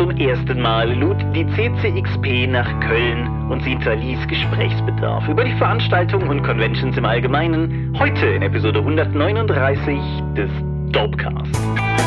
Zum ersten Mal lud die CCXP nach Köln und sie hinterließ Gesprächsbedarf über die Veranstaltungen und Conventions im Allgemeinen. Heute in Episode 139 des Dopecast.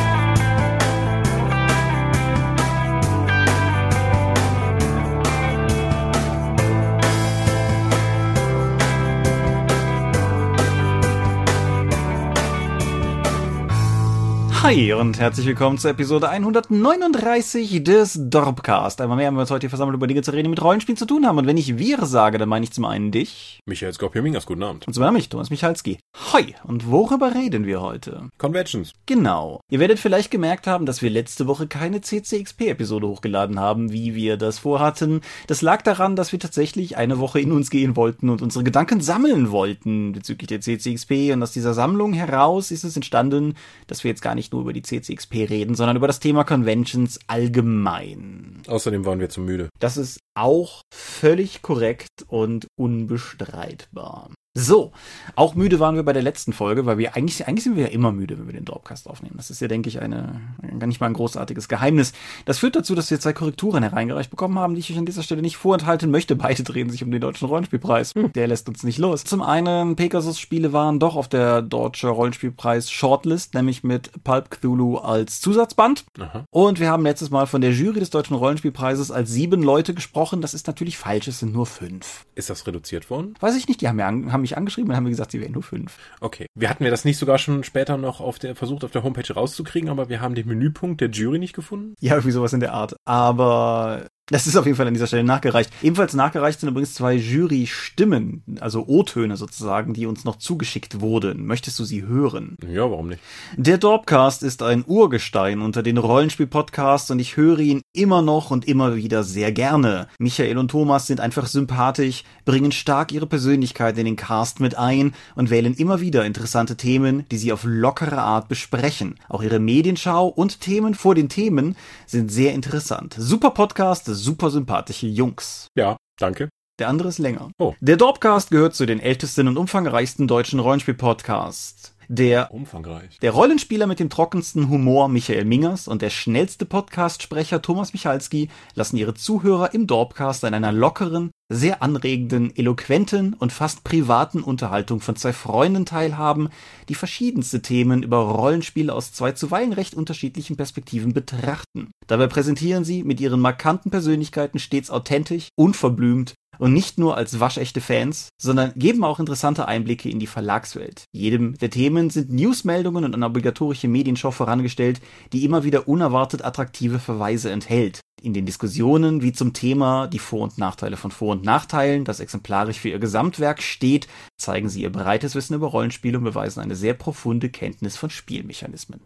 Hi und herzlich willkommen zur Episode 139 des Dorpcast. Einmal mehr haben wir uns heute hier versammelt, über Dinge zu reden, die mit Rollenspielen zu tun haben. Und wenn ich wir sage, dann meine ich zum einen dich. Michael Skorpiomingas, guten Abend. Und zum anderen mich, Thomas Michalski. Hi. Und worüber reden wir heute? Conventions. Genau. Ihr werdet vielleicht gemerkt haben, dass wir letzte Woche keine CCXP-Episode hochgeladen haben, wie wir das vorhatten. Das lag daran, dass wir tatsächlich eine Woche in uns gehen wollten und unsere Gedanken sammeln wollten bezüglich der CCXP. Und aus dieser Sammlung heraus ist es entstanden, dass wir jetzt gar nicht nur über die CCXP reden, sondern über das Thema Conventions allgemein. Außerdem waren wir zu müde. Das ist auch völlig korrekt und unbestreitbar. So, auch müde waren wir bei der letzten Folge, weil wir eigentlich, eigentlich sind wir ja immer müde, wenn wir den Dropcast aufnehmen. Das ist ja, denke ich, eine, gar nicht mal ein großartiges Geheimnis. Das führt dazu, dass wir zwei Korrekturen hereingereicht bekommen haben, die ich euch an dieser Stelle nicht vorenthalten möchte. Beide drehen sich um den deutschen Rollenspielpreis. Hm. Der lässt uns nicht los. Zum einen, Pegasus-Spiele waren doch auf der deutsche Rollenspielpreis Shortlist, nämlich mit Pulp Cthulhu als Zusatzband. Aha. Und wir haben letztes Mal von der Jury des deutschen Rollenspielpreises als sieben Leute gesprochen. Das ist natürlich falsch, es sind nur fünf. Ist das reduziert worden? Weiß ich nicht, die haben, ja, haben mich angeschrieben und haben mir gesagt, sie wären nur fünf. Okay. Wir hatten wir das nicht sogar schon später noch auf der, versucht auf der Homepage rauszukriegen, aber wir haben den Menüpunkt der Jury nicht gefunden? Ja, irgendwie sowas in der Art. Aber das ist auf jeden Fall an dieser Stelle nachgereicht. Ebenfalls nachgereicht sind übrigens zwei Jury-Stimmen, also O-Töne sozusagen, die uns noch zugeschickt wurden. Möchtest du sie hören? Ja, warum nicht? Der Dorpcast ist ein Urgestein unter den Rollenspiel-Podcasts und ich höre ihn immer noch und immer wieder sehr gerne. Michael und Thomas sind einfach sympathisch, bringen stark ihre Persönlichkeit in den Cast mit ein und wählen immer wieder interessante Themen, die sie auf lockere Art besprechen. Auch ihre Medienschau und Themen vor den Themen sind sehr interessant. Super Podcast, super sympathische Jungs. Ja, danke. Der andere ist länger. Oh. Der Dorpcast gehört zu den ältesten und umfangreichsten deutschen Rollenspiel-Podcasts. Der, Umfangreich. der Rollenspieler mit dem trockensten Humor Michael Mingers und der schnellste Podcast-Sprecher Thomas Michalski lassen ihre Zuhörer im Dorpcast an einer lockeren, sehr anregenden, eloquenten und fast privaten Unterhaltung von zwei Freunden teilhaben, die verschiedenste Themen über Rollenspiele aus zwei zuweilen recht unterschiedlichen Perspektiven betrachten. Dabei präsentieren sie mit ihren markanten Persönlichkeiten stets authentisch, unverblümt und nicht nur als waschechte Fans, sondern geben auch interessante Einblicke in die Verlagswelt. Jedem der Themen sind Newsmeldungen und eine obligatorische Medienshow vorangestellt, die immer wieder unerwartet attraktive Verweise enthält. In den Diskussionen wie zum Thema die Vor- und Nachteile von Vor- und Nachteilen, das exemplarisch für ihr Gesamtwerk steht, zeigen sie ihr breites Wissen über Rollenspiele und beweisen eine sehr profunde Kenntnis von Spielmechanismen.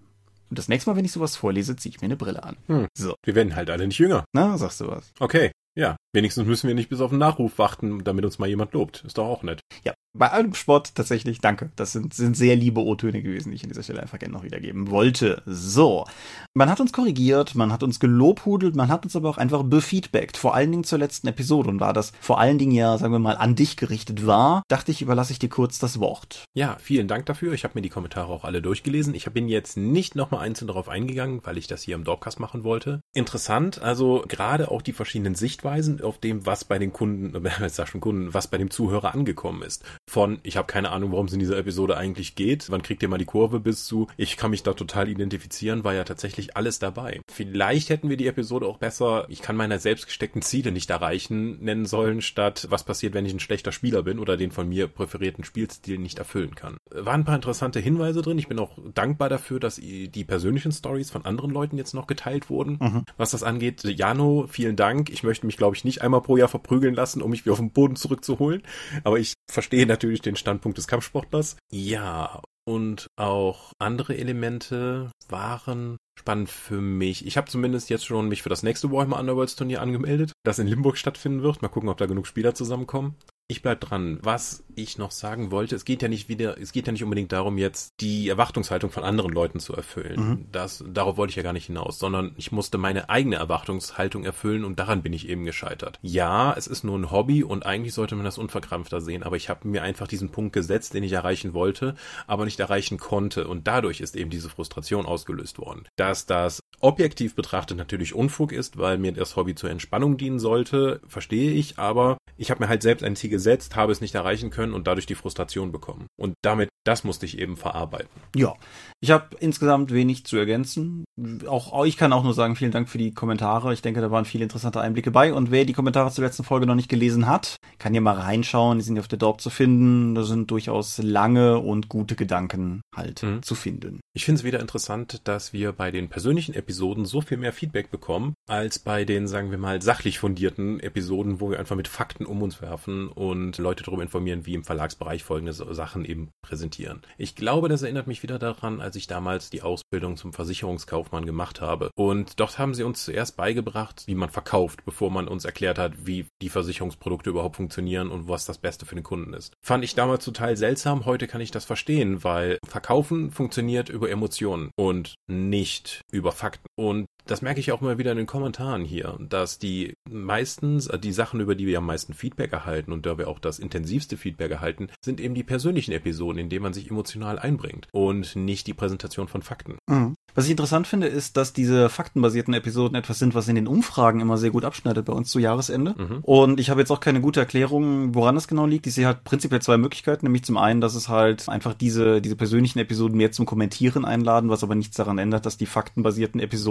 Und das nächste Mal, wenn ich sowas vorlese, ziehe ich mir eine Brille an. Hm. So. Wir werden halt alle nicht jünger. Na, sagst du was. Okay. Ja, wenigstens müssen wir nicht bis auf den Nachruf warten, damit uns mal jemand lobt. Ist doch auch nett. Ja, bei allem Sport tatsächlich, danke. Das sind, sind sehr liebe O-Töne gewesen, die ich an dieser Stelle einfach gerne noch wiedergeben wollte. So. Man hat uns korrigiert, man hat uns gelobhudelt, man hat uns aber auch einfach befeedbackt. Vor allen Dingen zur letzten Episode. Und da das vor allen Dingen ja, sagen wir mal, an dich gerichtet war, dachte ich, überlasse ich dir kurz das Wort. Ja, vielen Dank dafür. Ich habe mir die Kommentare auch alle durchgelesen. Ich bin jetzt nicht nochmal einzeln darauf eingegangen, weil ich das hier im Dorpcast machen wollte. Interessant, also gerade auch die verschiedenen Sichtweisen auf dem, was bei den Kunden, äh, schon Kunden, was bei dem Zuhörer angekommen ist. Von, ich habe keine Ahnung, worum es in dieser Episode eigentlich geht. Wann kriegt ihr mal die Kurve bis zu, ich kann mich da total identifizieren, war ja tatsächlich alles dabei. Vielleicht hätten wir die Episode auch besser, ich kann meine selbst gesteckten Ziele nicht erreichen, nennen sollen, statt was passiert, wenn ich ein schlechter Spieler bin oder den von mir präferierten Spielstil nicht erfüllen kann. Waren ein paar interessante Hinweise drin. Ich bin auch dankbar dafür, dass die persönlichen Stories von anderen Leuten jetzt noch geteilt wurden. Mhm. Was das angeht, Jano, vielen Dank. Ich möchte mich, glaube ich, nicht einmal pro Jahr verprügeln lassen, um mich wieder auf den Boden zurückzuholen. Aber ich verstehe natürlich den Standpunkt des Kampfsportlers. Ja, und auch andere Elemente waren spannend für mich. Ich habe zumindest jetzt schon mich für das nächste Warhammer Underworlds Turnier angemeldet, das in Limburg stattfinden wird. Mal gucken, ob da genug Spieler zusammenkommen. Ich bleib dran. Was ich noch sagen wollte, es geht ja nicht wieder, es geht ja nicht unbedingt darum, jetzt die Erwartungshaltung von anderen Leuten zu erfüllen. Mhm. Das, darauf wollte ich ja gar nicht hinaus, sondern ich musste meine eigene Erwartungshaltung erfüllen und daran bin ich eben gescheitert. Ja, es ist nur ein Hobby und eigentlich sollte man das unverkrampfter sehen, aber ich habe mir einfach diesen Punkt gesetzt, den ich erreichen wollte, aber nicht erreichen konnte und dadurch ist eben diese Frustration ausgelöst worden. Dass das objektiv betrachtet natürlich Unfug ist, weil mir das Hobby zur Entspannung dienen sollte, verstehe ich, aber ich habe mir halt selbst ein Ziel gesetzt, habe es nicht erreichen können und dadurch die Frustration bekommen. Und damit, das musste ich eben verarbeiten. Ja, ich habe insgesamt wenig zu ergänzen. Auch ich kann auch nur sagen, vielen Dank für die Kommentare. Ich denke, da waren viele interessante Einblicke bei. Und wer die Kommentare zur letzten Folge noch nicht gelesen hat, kann ja mal reinschauen. Die sind ja auf der Dorp zu finden. Da sind durchaus lange und gute Gedanken halt mhm. zu finden. Ich finde es wieder interessant, dass wir bei den persönlichen Episoden so viel mehr Feedback bekommen, als bei den, sagen wir mal, sachlich fundierten Episoden, wo wir einfach mit Fakten um uns werfen und Leute darüber informieren, wie im Verlagsbereich folgende Sachen eben präsentieren. Ich glaube, das erinnert mich wieder daran, als ich damals die Ausbildung zum Versicherungskaufmann gemacht habe. Und dort haben sie uns zuerst beigebracht, wie man verkauft, bevor man uns erklärt hat, wie die Versicherungsprodukte überhaupt funktionieren und was das Beste für den Kunden ist. Fand ich damals total seltsam, heute kann ich das verstehen, weil Verkaufen funktioniert über Emotionen und nicht über Fakten. Und das merke ich auch mal wieder in den Kommentaren hier, dass die meistens, äh, die Sachen, über die wir am meisten Feedback erhalten und da wir auch das intensivste Feedback erhalten, sind eben die persönlichen Episoden, in denen man sich emotional einbringt und nicht die Präsentation von Fakten. Mhm. Was ich interessant finde, ist, dass diese faktenbasierten Episoden etwas sind, was in den Umfragen immer sehr gut abschneidet bei uns zu Jahresende. Mhm. Und ich habe jetzt auch keine gute Erklärung, woran das genau liegt. Ich sehe halt prinzipiell zwei Möglichkeiten, nämlich zum einen, dass es halt einfach diese, diese persönlichen Episoden mehr zum Kommentieren einladen, was aber nichts daran ändert, dass die faktenbasierten Episoden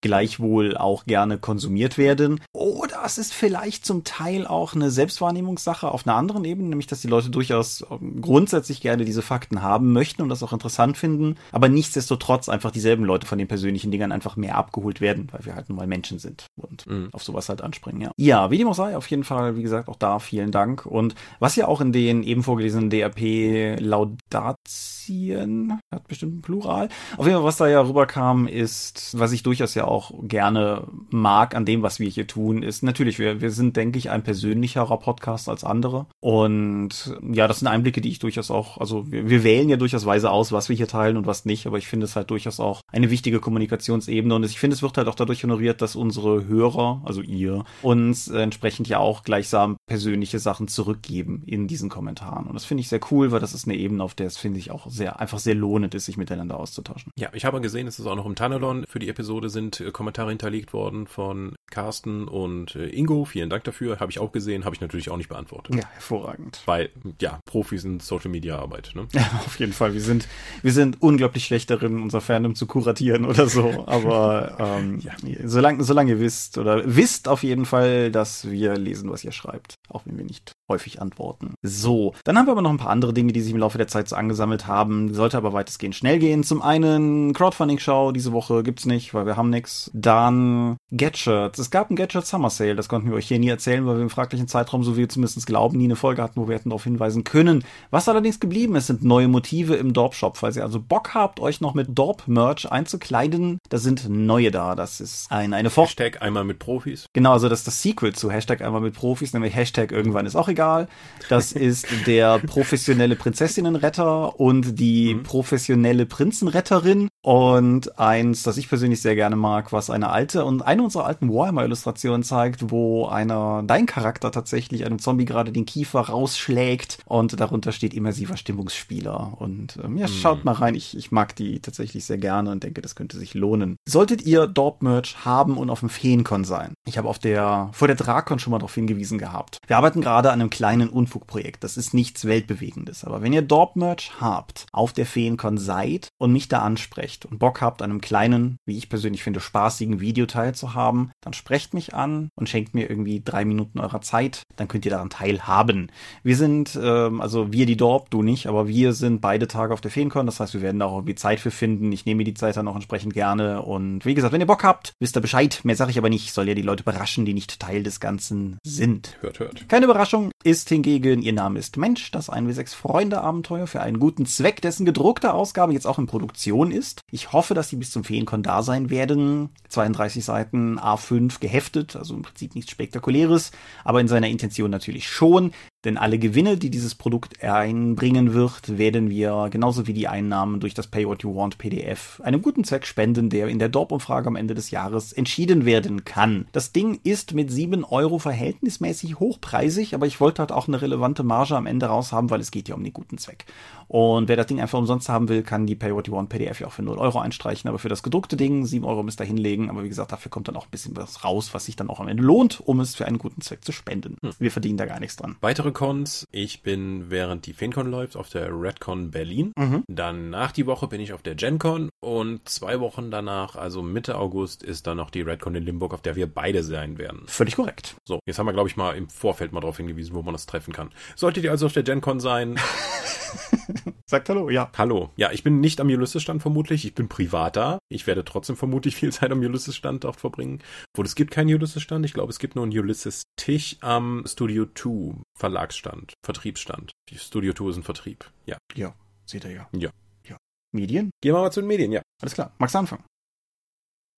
gleichwohl auch gerne konsumiert werden. Oder es ist vielleicht zum Teil auch eine Selbstwahrnehmungssache auf einer anderen Ebene, nämlich dass die Leute durchaus grundsätzlich gerne diese Fakten haben möchten und das auch interessant finden, aber nichtsdestotrotz einfach dieselben Leute von den persönlichen Dingern einfach mehr abgeholt werden, weil wir halt nun mal Menschen sind und mhm. auf sowas halt anspringen, ja. Ja, wie dem auch sei, auf jeden Fall, wie gesagt, auch da vielen Dank. Und was ja auch in den eben vorgelesenen DRP Laudatien, hat bestimmt ein Plural. Auf jeden Fall, was da ja rüberkam, ist, was ich durchaus ja auch gerne mag an dem, was wir hier tun, ist natürlich, wir, wir sind, denke ich, ein persönlicherer Podcast als andere. Und ja, das sind Einblicke, die ich durchaus auch, also wir, wir wählen ja durchaus weise aus, was wir hier teilen und was nicht, aber ich finde es halt durchaus auch eine wichtige Kommunikationsebene und ich finde, es wird halt auch dadurch honoriert, dass unsere Hörer, also ihr, uns entsprechend ja auch gleichsam persönliche Sachen zurückgeben in diesen Kommentaren. Und das finde ich sehr cool, weil das ist eine Ebene, auf der es, finde ich, auch sehr, einfach sehr lohnend ist, sich miteinander auszutauschen. Ja, ich habe gesehen, es ist auch noch im Tunnelon für die Episode sind äh, Kommentare hinterlegt worden von Carsten und äh, Ingo. Vielen Dank dafür. Habe ich auch gesehen, habe ich natürlich auch nicht beantwortet. Ja, hervorragend. Weil, ja, Profis in Social Media Arbeit, ne? Ja, auf jeden Fall. Wir sind, wir sind unglaublich schlecht darin, unser Fandom zu kuratieren oder so. Aber ähm, ja. solange, solange ihr wisst oder wisst auf jeden Fall, dass wir lesen, was ihr schreibt. Auch wenn wir nicht häufig antworten. So, dann haben wir aber noch ein paar andere Dinge, die sich im Laufe der Zeit so angesammelt haben. Sollte aber weitestgehend schnell gehen. Zum einen Crowdfunding-Show diese Woche gibt's nicht, weil wir haben nix. Dann Gadgets. Es gab ein Gadget Summer Sale, das konnten wir euch hier nie erzählen, weil wir im fraglichen Zeitraum, so wie wir zumindest glauben, nie eine Folge hatten, wo wir hätten darauf hinweisen können. Was allerdings geblieben ist, sind neue Motive im Dorp-Shop. Falls ihr also Bock habt, euch noch mit Dorp-Merch einzukleiden, da sind neue da. Das ist ein, eine Vor Hashtag einmal mit Profis. Genau, also das ist das Sequel zu Hashtag einmal mit Profis, nämlich Hashtag irgendwann ist auch egal. Das ist der professionelle Prinzessinnenretter und die mhm. professionelle Prinzenretterin und eins, das ich persönlich sehr gerne mag, was eine alte und eine unserer alten Warhammer-Illustrationen zeigt, wo einer, dein Charakter tatsächlich einem Zombie gerade den Kiefer rausschlägt und darunter steht immersiver Stimmungsspieler. Und ähm, ja, schaut mhm. mal rein, ich, ich mag die tatsächlich sehr gerne und denke, das könnte sich lohnen. Solltet ihr Dorp-Merch haben und auf dem Feencon sein. Ich habe auf der, vor der Drakon schon mal darauf hingewiesen gehabt. Wir arbeiten gerade an einem kleinen Unfugprojekt. Das ist nichts Weltbewegendes. Aber wenn ihr Dorp-Merch habt, auf der Feencon seid und mich da ansprecht, sprecht und Bock habt, an einem kleinen, wie ich persönlich finde, spaßigen Video teilzuhaben, dann sprecht mich an und schenkt mir irgendwie drei Minuten eurer Zeit. Dann könnt ihr daran teilhaben. Wir sind, ähm, also wir die Dorp, du nicht, aber wir sind beide Tage auf der Feencon. Das heißt, wir werden da auch irgendwie Zeit für finden. Ich nehme mir die Zeit dann auch entsprechend gerne. Und wie gesagt, wenn ihr Bock habt, wisst ihr Bescheid. Mehr sage ich aber nicht. Soll ja die Leute überraschen, die nicht Teil des Ganzen sind. Hört, hört. Keine Überraschung ist hingegen, ihr Name ist Mensch, das 1W6 Freunde Abenteuer für einen guten Zweck, dessen gedruckte Ausgabe jetzt auch in Produktion ist. Ich hoffe, dass die bis zum Feenkon da sein werden. 32 Seiten A5 geheftet, also im Prinzip nichts Spektakuläres, aber in seiner Intention natürlich schon. Denn alle Gewinne, die dieses Produkt einbringen wird, werden wir genauso wie die Einnahmen durch das Pay What You Want PDF einem guten Zweck spenden, der in der Dorp-Umfrage am Ende des Jahres entschieden werden kann. Das Ding ist mit 7 Euro verhältnismäßig hochpreisig, aber ich wollte halt auch eine relevante Marge am Ende raus haben, weil es geht ja um den guten Zweck. Und wer das Ding einfach umsonst haben will, kann die Pay What You Want PDF ja auch für 0 Euro einstreichen, aber für das gedruckte Ding 7 Euro müsst ihr hinlegen. Aber wie gesagt, dafür kommt dann auch ein bisschen was raus, was sich dann auch am Ende lohnt, um es für einen guten Zweck zu spenden. Hm. Wir verdienen da gar nichts dran. Weitere Cons. Ich bin, während die FeenCon läuft, auf der Redcon Berlin. Mhm. Dann nach die Woche bin ich auf der GenCon und zwei Wochen danach, also Mitte August, ist dann noch die Redcon in Limburg, auf der wir beide sein werden. Völlig korrekt. So, jetzt haben wir, glaube ich, mal im Vorfeld mal darauf hingewiesen, wo man das treffen kann. Solltet ihr also auf der GenCon sein, Sagt Hallo, ja. Hallo. Ja, ich bin nicht am Ulysses-Stand vermutlich. Ich bin privat da. Ich werde trotzdem vermutlich viel Zeit am Ulysses-Stand dort verbringen. Obwohl es gibt keinen Ulysses-Stand. Ich glaube, es gibt nur einen Ulysses-Tisch am Studio 2 Verlagsstand, Vertriebsstand. Die Studio 2 ist ein Vertrieb. Ja. Ja, seht ihr ja. Ja. Ja. Medien? Gehen wir mal zu den Medien, ja. Alles klar. Magst du anfangen?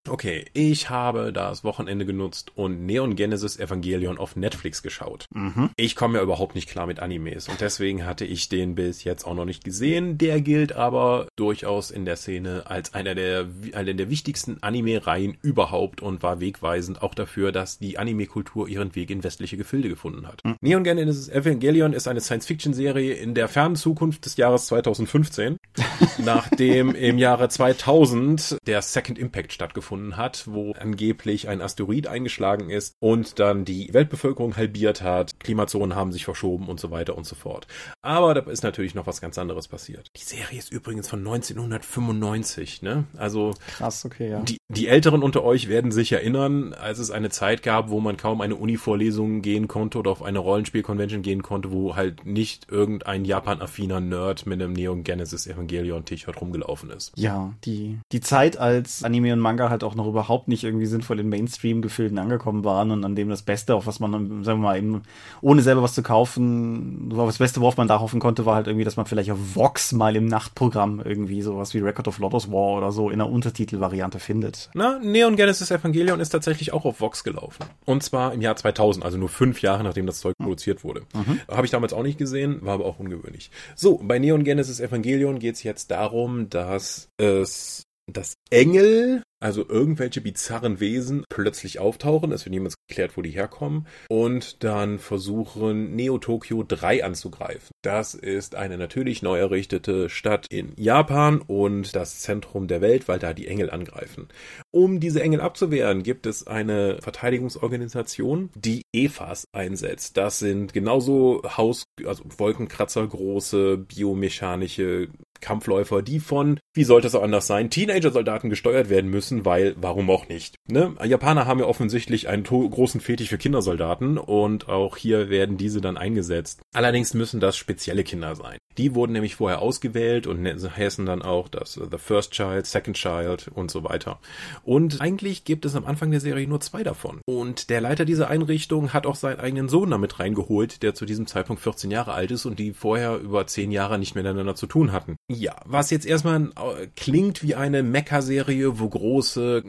Okay, ich habe das Wochenende genutzt und Neon Genesis Evangelion auf Netflix geschaut. Mhm. Ich komme ja überhaupt nicht klar mit Animes und deswegen hatte ich den bis jetzt auch noch nicht gesehen. Der gilt aber durchaus in der Szene als einer der, einer der wichtigsten Anime-Reihen überhaupt und war wegweisend auch dafür, dass die Anime-Kultur ihren Weg in westliche Gefilde gefunden hat. Mhm. Neon Genesis Evangelion ist eine Science-Fiction-Serie in der fernen Zukunft des Jahres 2015, nachdem im Jahre 2000 der Second Impact stattgefunden stattgefunden hat, wo angeblich ein Asteroid eingeschlagen ist und dann die Weltbevölkerung halbiert hat, Klimazonen haben sich verschoben und so weiter und so fort. Aber da ist natürlich noch was ganz anderes passiert. Die Serie ist übrigens von 1995, ne? Also krass, okay, ja. Die, die Älteren unter euch werden sich erinnern, als es eine Zeit gab, wo man kaum eine Uni-Vorlesung gehen konnte oder auf eine Rollenspiel-Convention gehen konnte, wo halt nicht irgendein Japan-affiner Nerd mit einem Neon Genesis Evangelion T-Shirt rumgelaufen ist. Ja, die, die Zeit, als Anime und Manga halt auch noch überhaupt nicht irgendwie sinnvoll in Mainstream-Gefilden angekommen waren und an dem das Beste, auf was man, sagen wir mal, eben, ohne selber was zu kaufen, das Beste, worauf man da hoffen konnte, war halt irgendwie, dass man vielleicht auf Vox mal im Nachtprogramm irgendwie sowas wie Record of Lotus War oder so in der Untertitelvariante findet. Na, Neon Genesis Evangelion ist tatsächlich auch auf Vox gelaufen. Und zwar im Jahr 2000, also nur fünf Jahre nachdem das Zeug mhm. produziert wurde. Mhm. Habe ich damals auch nicht gesehen, war aber auch ungewöhnlich. So, bei Neon Genesis Evangelion geht es jetzt darum, dass es dass Engel also irgendwelche bizarren Wesen plötzlich auftauchen, es wird niemals geklärt, wo die herkommen, und dann versuchen Neo Tokyo 3 anzugreifen. Das ist eine natürlich neu errichtete Stadt in Japan und das Zentrum der Welt, weil da die Engel angreifen. Um diese Engel abzuwehren, gibt es eine Verteidigungsorganisation, die EFAs einsetzt. Das sind genauso Haus, also Wolkenkratzer große biomechanische Kampfläufer, die von, wie sollte es auch anders sein, Teenager-Soldaten gesteuert werden müssen, weil, warum auch nicht? Ne? Japaner haben ja offensichtlich einen großen Fetisch für Kindersoldaten und auch hier werden diese dann eingesetzt. Allerdings müssen das spezielle Kinder sein. Die wurden nämlich vorher ausgewählt und ne-, heißen dann auch das The First Child, Second Child und so weiter. Und eigentlich gibt es am Anfang der Serie nur zwei davon. Und der Leiter dieser Einrichtung hat auch seinen eigenen Sohn damit reingeholt, der zu diesem Zeitpunkt 14 Jahre alt ist und die vorher über 10 Jahre nicht miteinander zu tun hatten. Ja, was jetzt erstmal äh, klingt wie eine Mecha-Serie, wo große,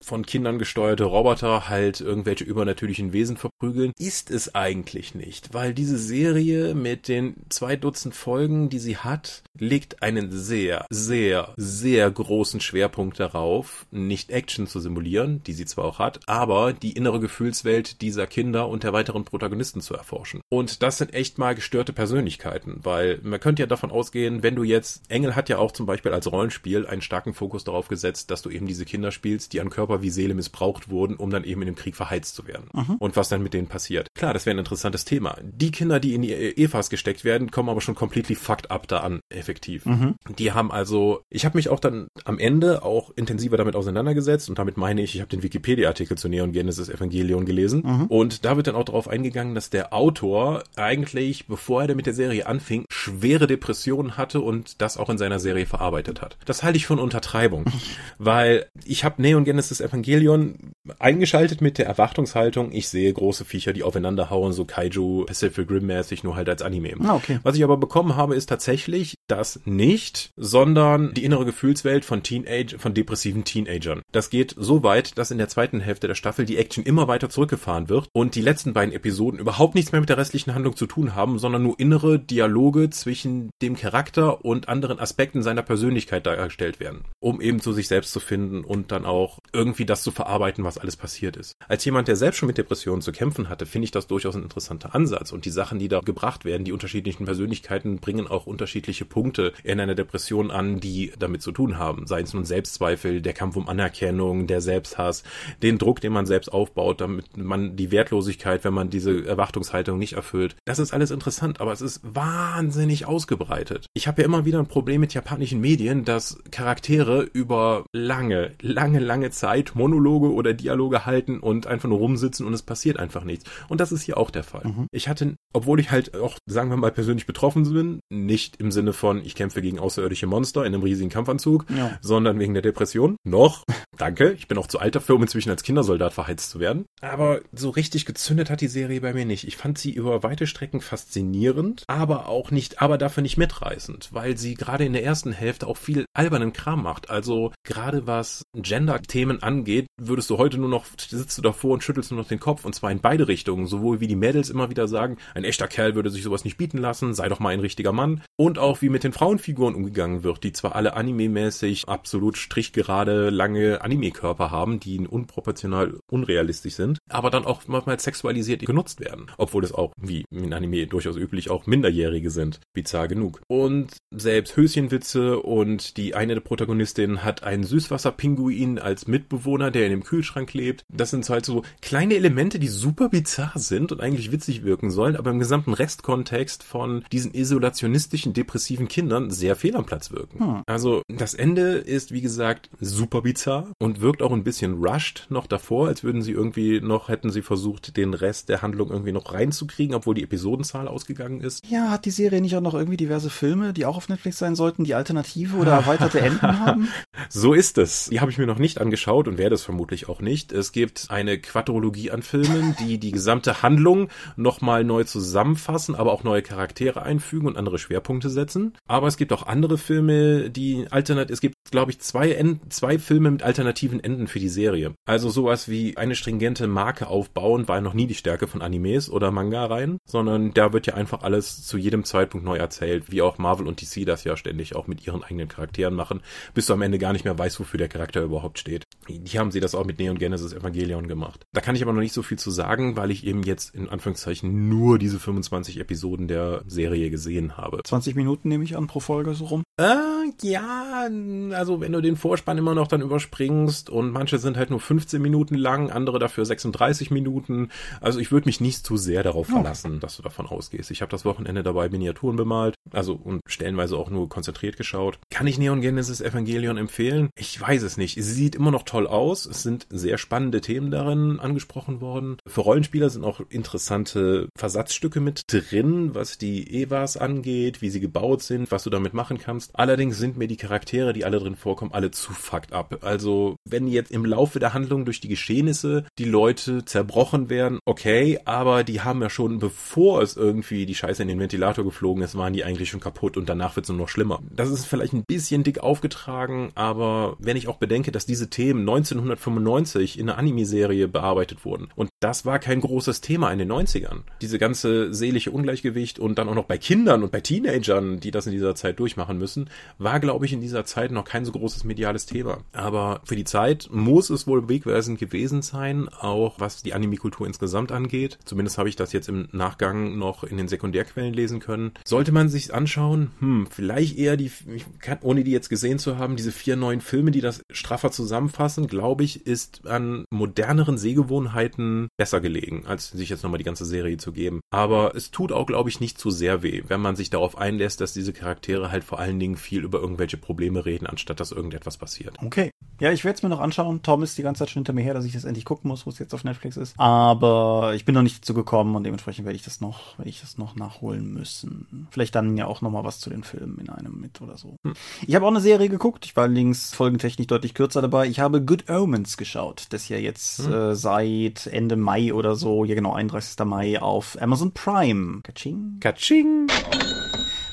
von Kindern gesteuerte Roboter halt irgendwelche übernatürlichen Wesen verprügeln, ist es eigentlich nicht, weil diese Serie mit den zwei Dutzend Folgen, die sie hat, legt einen sehr, sehr, sehr großen Schwerpunkt darauf, nicht Action zu simulieren, die sie zwar auch hat, aber die innere Gefühlswelt dieser Kinder und der weiteren Protagonisten zu erforschen. Und das sind echt mal gestörte Persönlichkeiten, weil man könnte ja davon ausgehen, wenn du jetzt Engel hat ja auch zum Beispiel als Rollenspiel einen starken Fokus darauf gesetzt, dass du eben diese Kinder spielst, die an Körper wie Seele missbraucht wurden, um dann eben in dem Krieg verheizt zu werden. Mhm. Und was dann mit denen passiert. Klar, das wäre ein interessantes Thema. Die Kinder, die in die EFAs gesteckt werden, kommen aber schon completely fucked up da an, effektiv. Mhm. Die haben also, ich habe mich auch dann am Ende auch intensiver damit auseinandergesetzt und damit meine ich, ich habe den Wikipedia-Artikel zu Neon Genesis Evangelion gelesen mhm. und da wird dann auch darauf eingegangen, dass der Autor eigentlich, bevor er mit der Serie anfing, schwere Depressionen hatte und das auch in seiner Serie verarbeitet hat. Das halte ich von Untertreibung, weil ich habe Neon Genesis Evangelion eingeschaltet mit der Erwartungshaltung, ich sehe große Viecher, die aufeinander hauen, so Kaiju Pacific Rim mäßig, nur halt als Anime. Ah, okay. Was ich aber bekommen habe, ist tatsächlich das nicht, sondern die innere Gefühlswelt von Teenage, von depressiven Teenagern. Das geht so weit, dass in der zweiten Hälfte der Staffel die Action immer weiter zurückgefahren wird und die letzten beiden Episoden überhaupt nichts mehr mit der restlichen Handlung zu tun haben, sondern nur innere Dialoge zwischen dem Charakter und anderen Aspekten seiner Persönlichkeit dargestellt werden, um eben zu sich selbst zu finden und dann auch irgendwie das zu verarbeiten, was alles passiert ist. Als jemand, der selbst schon mit Depressionen zu kämpfen hatte, finde ich das durchaus ein interessanter Ansatz und die Sachen, die da gebracht werden, die unterschiedlichen Persönlichkeiten bringen auch unterschiedliche Punkte in einer Depression an, die damit zu tun haben. Sei es nun Selbstzweifel, der Kampf um Anerkennung, der Selbsthass, den Druck, den man selbst aufbaut, damit man die Wertlosigkeit, wenn man diese Erwartungshaltung nicht erfüllt. Das ist alles interessant, aber es ist wahnsinnig ausgebreitet. Ich habe ja immer wieder ein Problem mit japanischen Medien, dass Charaktere über lange, lange, lange Zeit Monologe oder Dialoge halten und einfach nur rumsitzen und es passiert einfach nichts. Und das ist hier auch der Fall. Mhm. Ich hatte, obwohl ich halt auch, sagen wir mal, persönlich betroffen bin, nicht im Sinne von, ich kämpfe gegen außerirdische Monster in einem riesigen Kampfanzug, ja. sondern wegen der Depression. Noch. Danke. Ich bin auch zu alt dafür, um inzwischen als Kindersoldat verheizt zu werden. Aber so richtig gezündet hat die Serie bei mir nicht. Ich fand sie über weite Strecken faszinierend, aber auch nicht, aber dafür nicht mitreißend, weil sie gerade in der ersten Hälfte auch viel albernen Kram macht. Also gerade was Gender-Themen angeht, würdest du heute nur noch, sitzt du davor und schüttelst nur noch den Kopf und zwar in beide Richtungen. Sowohl wie die Mädels immer wieder sagen, ein echter Kerl würde sich sowas nicht bieten lassen, sei doch mal ein richtiger Mann. Und auch wie mit den Frauenfiguren umgegangen wird, die zwar alle anime-mäßig absolut strichgerade, lange Anime-Körper haben, die unproportional unrealistisch sind, aber dann auch manchmal sexualisiert genutzt werden. Obwohl es auch, wie in Anime durchaus üblich, auch Minderjährige sind. Bizarr genug. Und selbst Höschenwitze und die eine der Protagonistin hat einen Süßwasserpinguin als Mitbewohner, der in dem Kühlschrank lebt. Das sind halt so kleine Elemente, die super bizarr sind und eigentlich witzig wirken sollen, aber im gesamten Restkontext von diesen isolationistischen, depressiven Kindern sehr fehl am Platz wirken. Hm. Also das Ende ist, wie gesagt, super bizarr und wirkt auch ein bisschen rushed noch davor, als würden sie irgendwie noch, hätten sie versucht, den Rest der Handlung irgendwie noch reinzukriegen, obwohl die Episodenzahl ausgegangen ist. Ja, hat die Serie nicht auch noch irgendwie diverse Filme, die auch auf Netflix sein sollten, die alternative oder erweiterte Enden haben? So ist es. Die habe ich mir noch nicht angeschaut und werde es vermutlich auch nicht. Es gibt eine Quadrologie an Filmen, die die gesamte Handlung nochmal neu zusammenfassen, aber auch neue Charaktere einfügen und andere Schwerpunkte setzen. Aber es gibt auch andere Filme, die alternativ, es gibt, glaube ich, zwei, End zwei Filme mit alternativen Enden für die Serie. Also sowas wie eine stringente Marke aufbauen war noch nie die Stärke von Animes oder Manga-Reihen, sondern da wird ja einfach alles zu jedem Zeitpunkt neu erzählt, wie auch Marvel und DC das ja ständig auch mit ihren eigenen Charakteren machen, bis du am Ende gar nicht mehr weißt, wofür der Charakter überhaupt steht. Die haben sie das auch mit Neon Genesis Evangelion gemacht. Da kann ich aber noch nicht so viel zu sagen, weil ich eben jetzt in Anführungszeichen nur diese 25 Episoden der Serie gesehen habe. 20 Minuten nehme ich an pro Folge so rum? Äh, ja, also wenn du den Vorspann immer noch dann überspringst und manche sind halt nur 15 Minuten lang, andere dafür 36 Minuten. Also ich würde mich nicht zu sehr darauf oh. verlassen, dass du davon ausgehst. Ich habe das Wochenende dabei Miniaturen bemalt, also und stellenweise auch nur konzentriert geschaut. Kann ich Neon Genesis Evangelion empfehlen? Ich weiß es nicht. Sie sieht immer noch toll aus. Es sind sehr spannende Themen darin angesprochen worden. Für Rollenspieler sind auch interessante Versatzstücke mit drin, was die Evas angeht, wie sie gebaut sind, was du damit machen kannst. Allerdings sind mir die Charaktere, die alle drin vorkommen, alle zu fucked up. Also wenn jetzt im Laufe der Handlung durch die Geschehnisse die Leute zerbrochen werden, okay, aber die haben ja schon, bevor es irgendwie die Scheiße in den Ventilator geflogen ist, waren die eigentlich schon kaputt und danach wird es nur noch schlimmer. Das ist vielleicht ein bisschen dick aufgetragen, aber wenn ich auch bedenke, dass diese Themen 1995 in einer Anime-Serie bearbeitet wurden und das war kein großes Thema in den 90ern. Diese ganze seelische Ungleichgewicht und dann auch noch bei Kindern und bei Teenagern, die das in dieser Zeit durchmachen müssen, war, glaube ich, in dieser Zeit noch kein so großes mediales Thema. Aber für die Zeit muss es wohl wegweisend gewesen sein, auch was die Anime-Kultur insgesamt angeht. Zumindest habe ich das jetzt im Nachgang noch in den Sekundärquellen lesen können. Sollte man sich anschauen, hm, vielleicht eher die, kann, ohne die jetzt gesehen zu haben, diese vier neuen Filme, die das straffer zusammenfassen, glaube ich, ist an moderneren Sehgewohnheiten besser gelegen, als sich jetzt nochmal die ganze Serie zu geben. Aber es tut auch, glaube ich, nicht zu sehr weh, wenn man sich darauf einlässt, dass diese Charaktere halt vor allen Dingen viel über irgendwelche Probleme reden, anstatt dass irgendetwas passiert. Okay. Ja, ich werde es mir noch anschauen. Tom ist die ganze Zeit schon hinter mir her, dass ich das endlich gucken muss, wo es jetzt auf Netflix ist. Aber ich bin noch nicht dazu gekommen und dementsprechend werde ich das noch, werde ich das noch nachholen müssen. Vielleicht dann ja auch noch mal was zu den Filmen in einem mit oder so. Hm. Ich habe auch eine Serie geguckt. Ich war allerdings folgentechnisch deutlich kürzer dabei. Ich habe Good Omens geschaut, das ja jetzt hm. äh, seit Ende Mai oder so, ja genau, 31. Mai auf Amazon Prime. Kaching. Kaching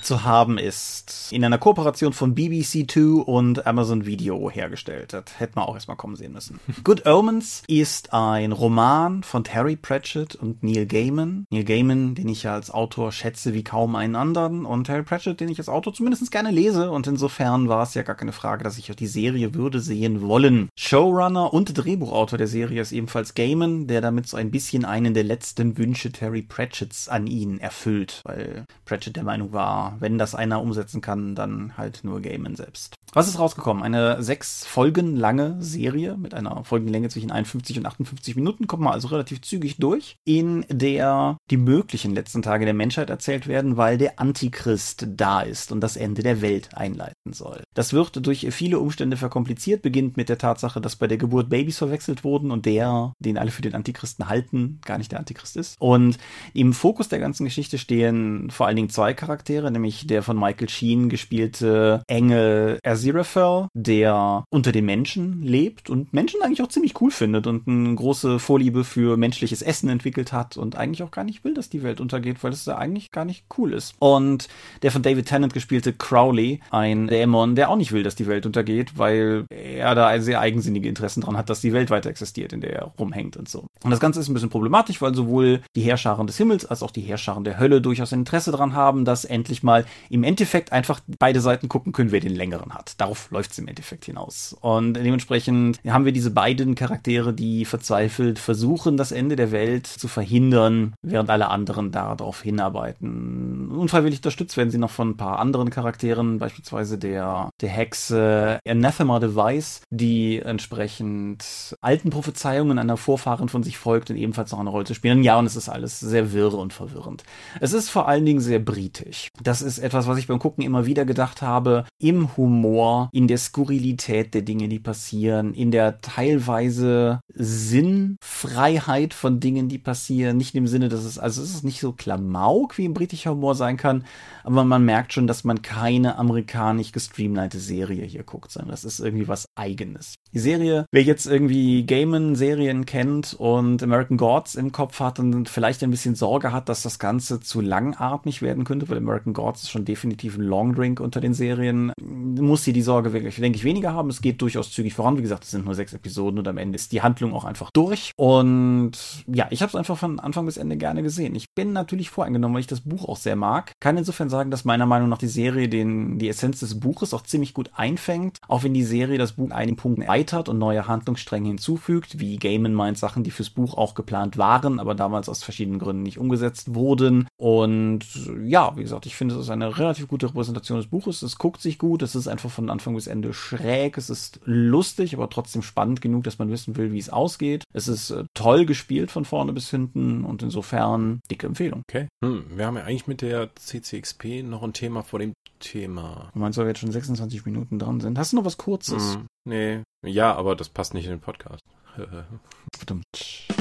zu haben ist. In einer Kooperation von BBC Two und Amazon Video hergestellt. Das hätte man auch erstmal kommen sehen müssen. Good Omens ist ein Roman von Terry Pratchett und Neil Gaiman. Neil Gaiman, den ich ja als Autor schätze wie kaum einen anderen und Terry Pratchett, den ich als Autor zumindest gerne lese und insofern war es ja gar keine Frage, dass ich auch die Serie würde sehen wollen. Showrunner und Drehbuchautor der Serie ist ebenfalls Gaiman, der damit so ein bisschen einen der letzten Wünsche Terry Pratchetts an ihn erfüllt, weil Pratchett der Meinung war, wenn das einer umsetzen kann, dann halt nur Gaiman selbst. Was ist rausgekommen? Eine sechs Folgen lange Serie mit einer Folgenlänge zwischen 51 und 58 Minuten, kommt man also relativ zügig durch, in der die möglichen letzten Tage der Menschheit erzählt werden, weil der Antichrist da ist und das Ende der Welt einleiten soll. Das wird durch viele Umstände verkompliziert, beginnt mit der Tatsache, dass bei der Geburt Babys verwechselt wurden und der, den alle für den Antichristen halten, gar nicht der Antichrist ist. Und im Fokus der ganzen Geschichte stehen vor allen Dingen zwei Charaktere, nämlich der von Michael Sheen gespielte Engel Aziraphale, der unter den Menschen lebt und Menschen eigentlich auch ziemlich cool findet und eine große Vorliebe für menschliches Essen entwickelt hat und eigentlich auch gar nicht will, dass die Welt untergeht, weil es ja eigentlich gar nicht cool ist. Und der von David Tennant gespielte Crowley, ein Dämon, der auch nicht will, dass die Welt untergeht, weil er da sehr eigensinnige Interessen dran hat, dass die Welt weiter existiert, in der er rumhängt und so. Und das Ganze ist ein bisschen problematisch, weil sowohl die Herrscharen des Himmels als auch die Herrscharen der Hölle durchaus Interesse daran haben, dass endlich mal im Endeffekt einfach beide Seiten gucken können, wer den längeren hat. Darauf läuft es im Endeffekt hinaus. Und dementsprechend haben wir diese beiden Charaktere, die verzweifelt versuchen, das Ende der Welt zu verhindern, während alle anderen darauf hinarbeiten. Unfreiwillig unterstützt werden sie noch von ein paar anderen Charakteren, beispielsweise der, der Hexe Anathema Device, die entsprechend alten Prophezeiungen einer Vorfahren von sich folgt und ebenfalls noch eine Rolle zu spielen. Ja, und es ist alles sehr wirr und verwirrend. Es ist vor allen Dingen sehr britisch. Das ist etwas, was ich beim Gucken immer wieder gedacht habe. Im Humor, in der Skurrilität der Dinge, die passieren, in der teilweise Sinnfreiheit von Dingen, die passieren. Nicht im Sinne, dass es, also es ist nicht so Klamauk, wie im britischen Humor sein kann, aber man merkt schon, dass man keine amerikanisch gestreamlinete Serie hier guckt, sondern das ist irgendwie was Eigenes. Die Serie, wer jetzt irgendwie Gaiman-Serien kennt und American Gods im Kopf hat und vielleicht ein bisschen Sorge hat, dass das Ganze zu langatmig werden könnte, weil American Gods ist schon definitiv ein Longdrink unter den Serien, muss sie die Sorge wirklich, denke ich, weniger haben. Es geht durchaus zügig voran. Wie gesagt, es sind nur sechs Episoden und am Ende ist die Handlung auch einfach durch. Und ja, ich habe es einfach von Anfang bis Ende gerne gesehen. Ich bin natürlich voreingenommen, weil ich das Buch auch sehr mag. Kann insofern sagen, dass meiner Meinung nach die Serie den, die Essenz des Buches auch ziemlich gut einfängt, auch wenn die Serie das Buch einen Punkt erweitert und neue Handlungsstränge hinzufügt, wie Gaiman meint, Sachen, die fürs Buch auch geplant waren, aber damals aus verschiedenen Gründen nicht umgesetzt wurden. Und ja, wie gesagt, ich finde, es ist eine relativ gute Repräsentation des Buches. Es guckt sich gut, es ist einfach von Anfang bis Ende schräg, es ist lustig, aber trotzdem spannend genug, dass man wissen will, wie es ausgeht. Es ist äh, toll gespielt von vorne bis hinten und insofern dicke Empfehlung. Okay. Hm, wir haben ja eigentlich mit der CCXP noch ein Thema vor dem Thema. Du meinst, weil wir jetzt schon 26 Minuten dran sind? Hast du noch was Kurzes? Hm, nee. Ja, aber das passt nicht in den Podcast. Verdammt.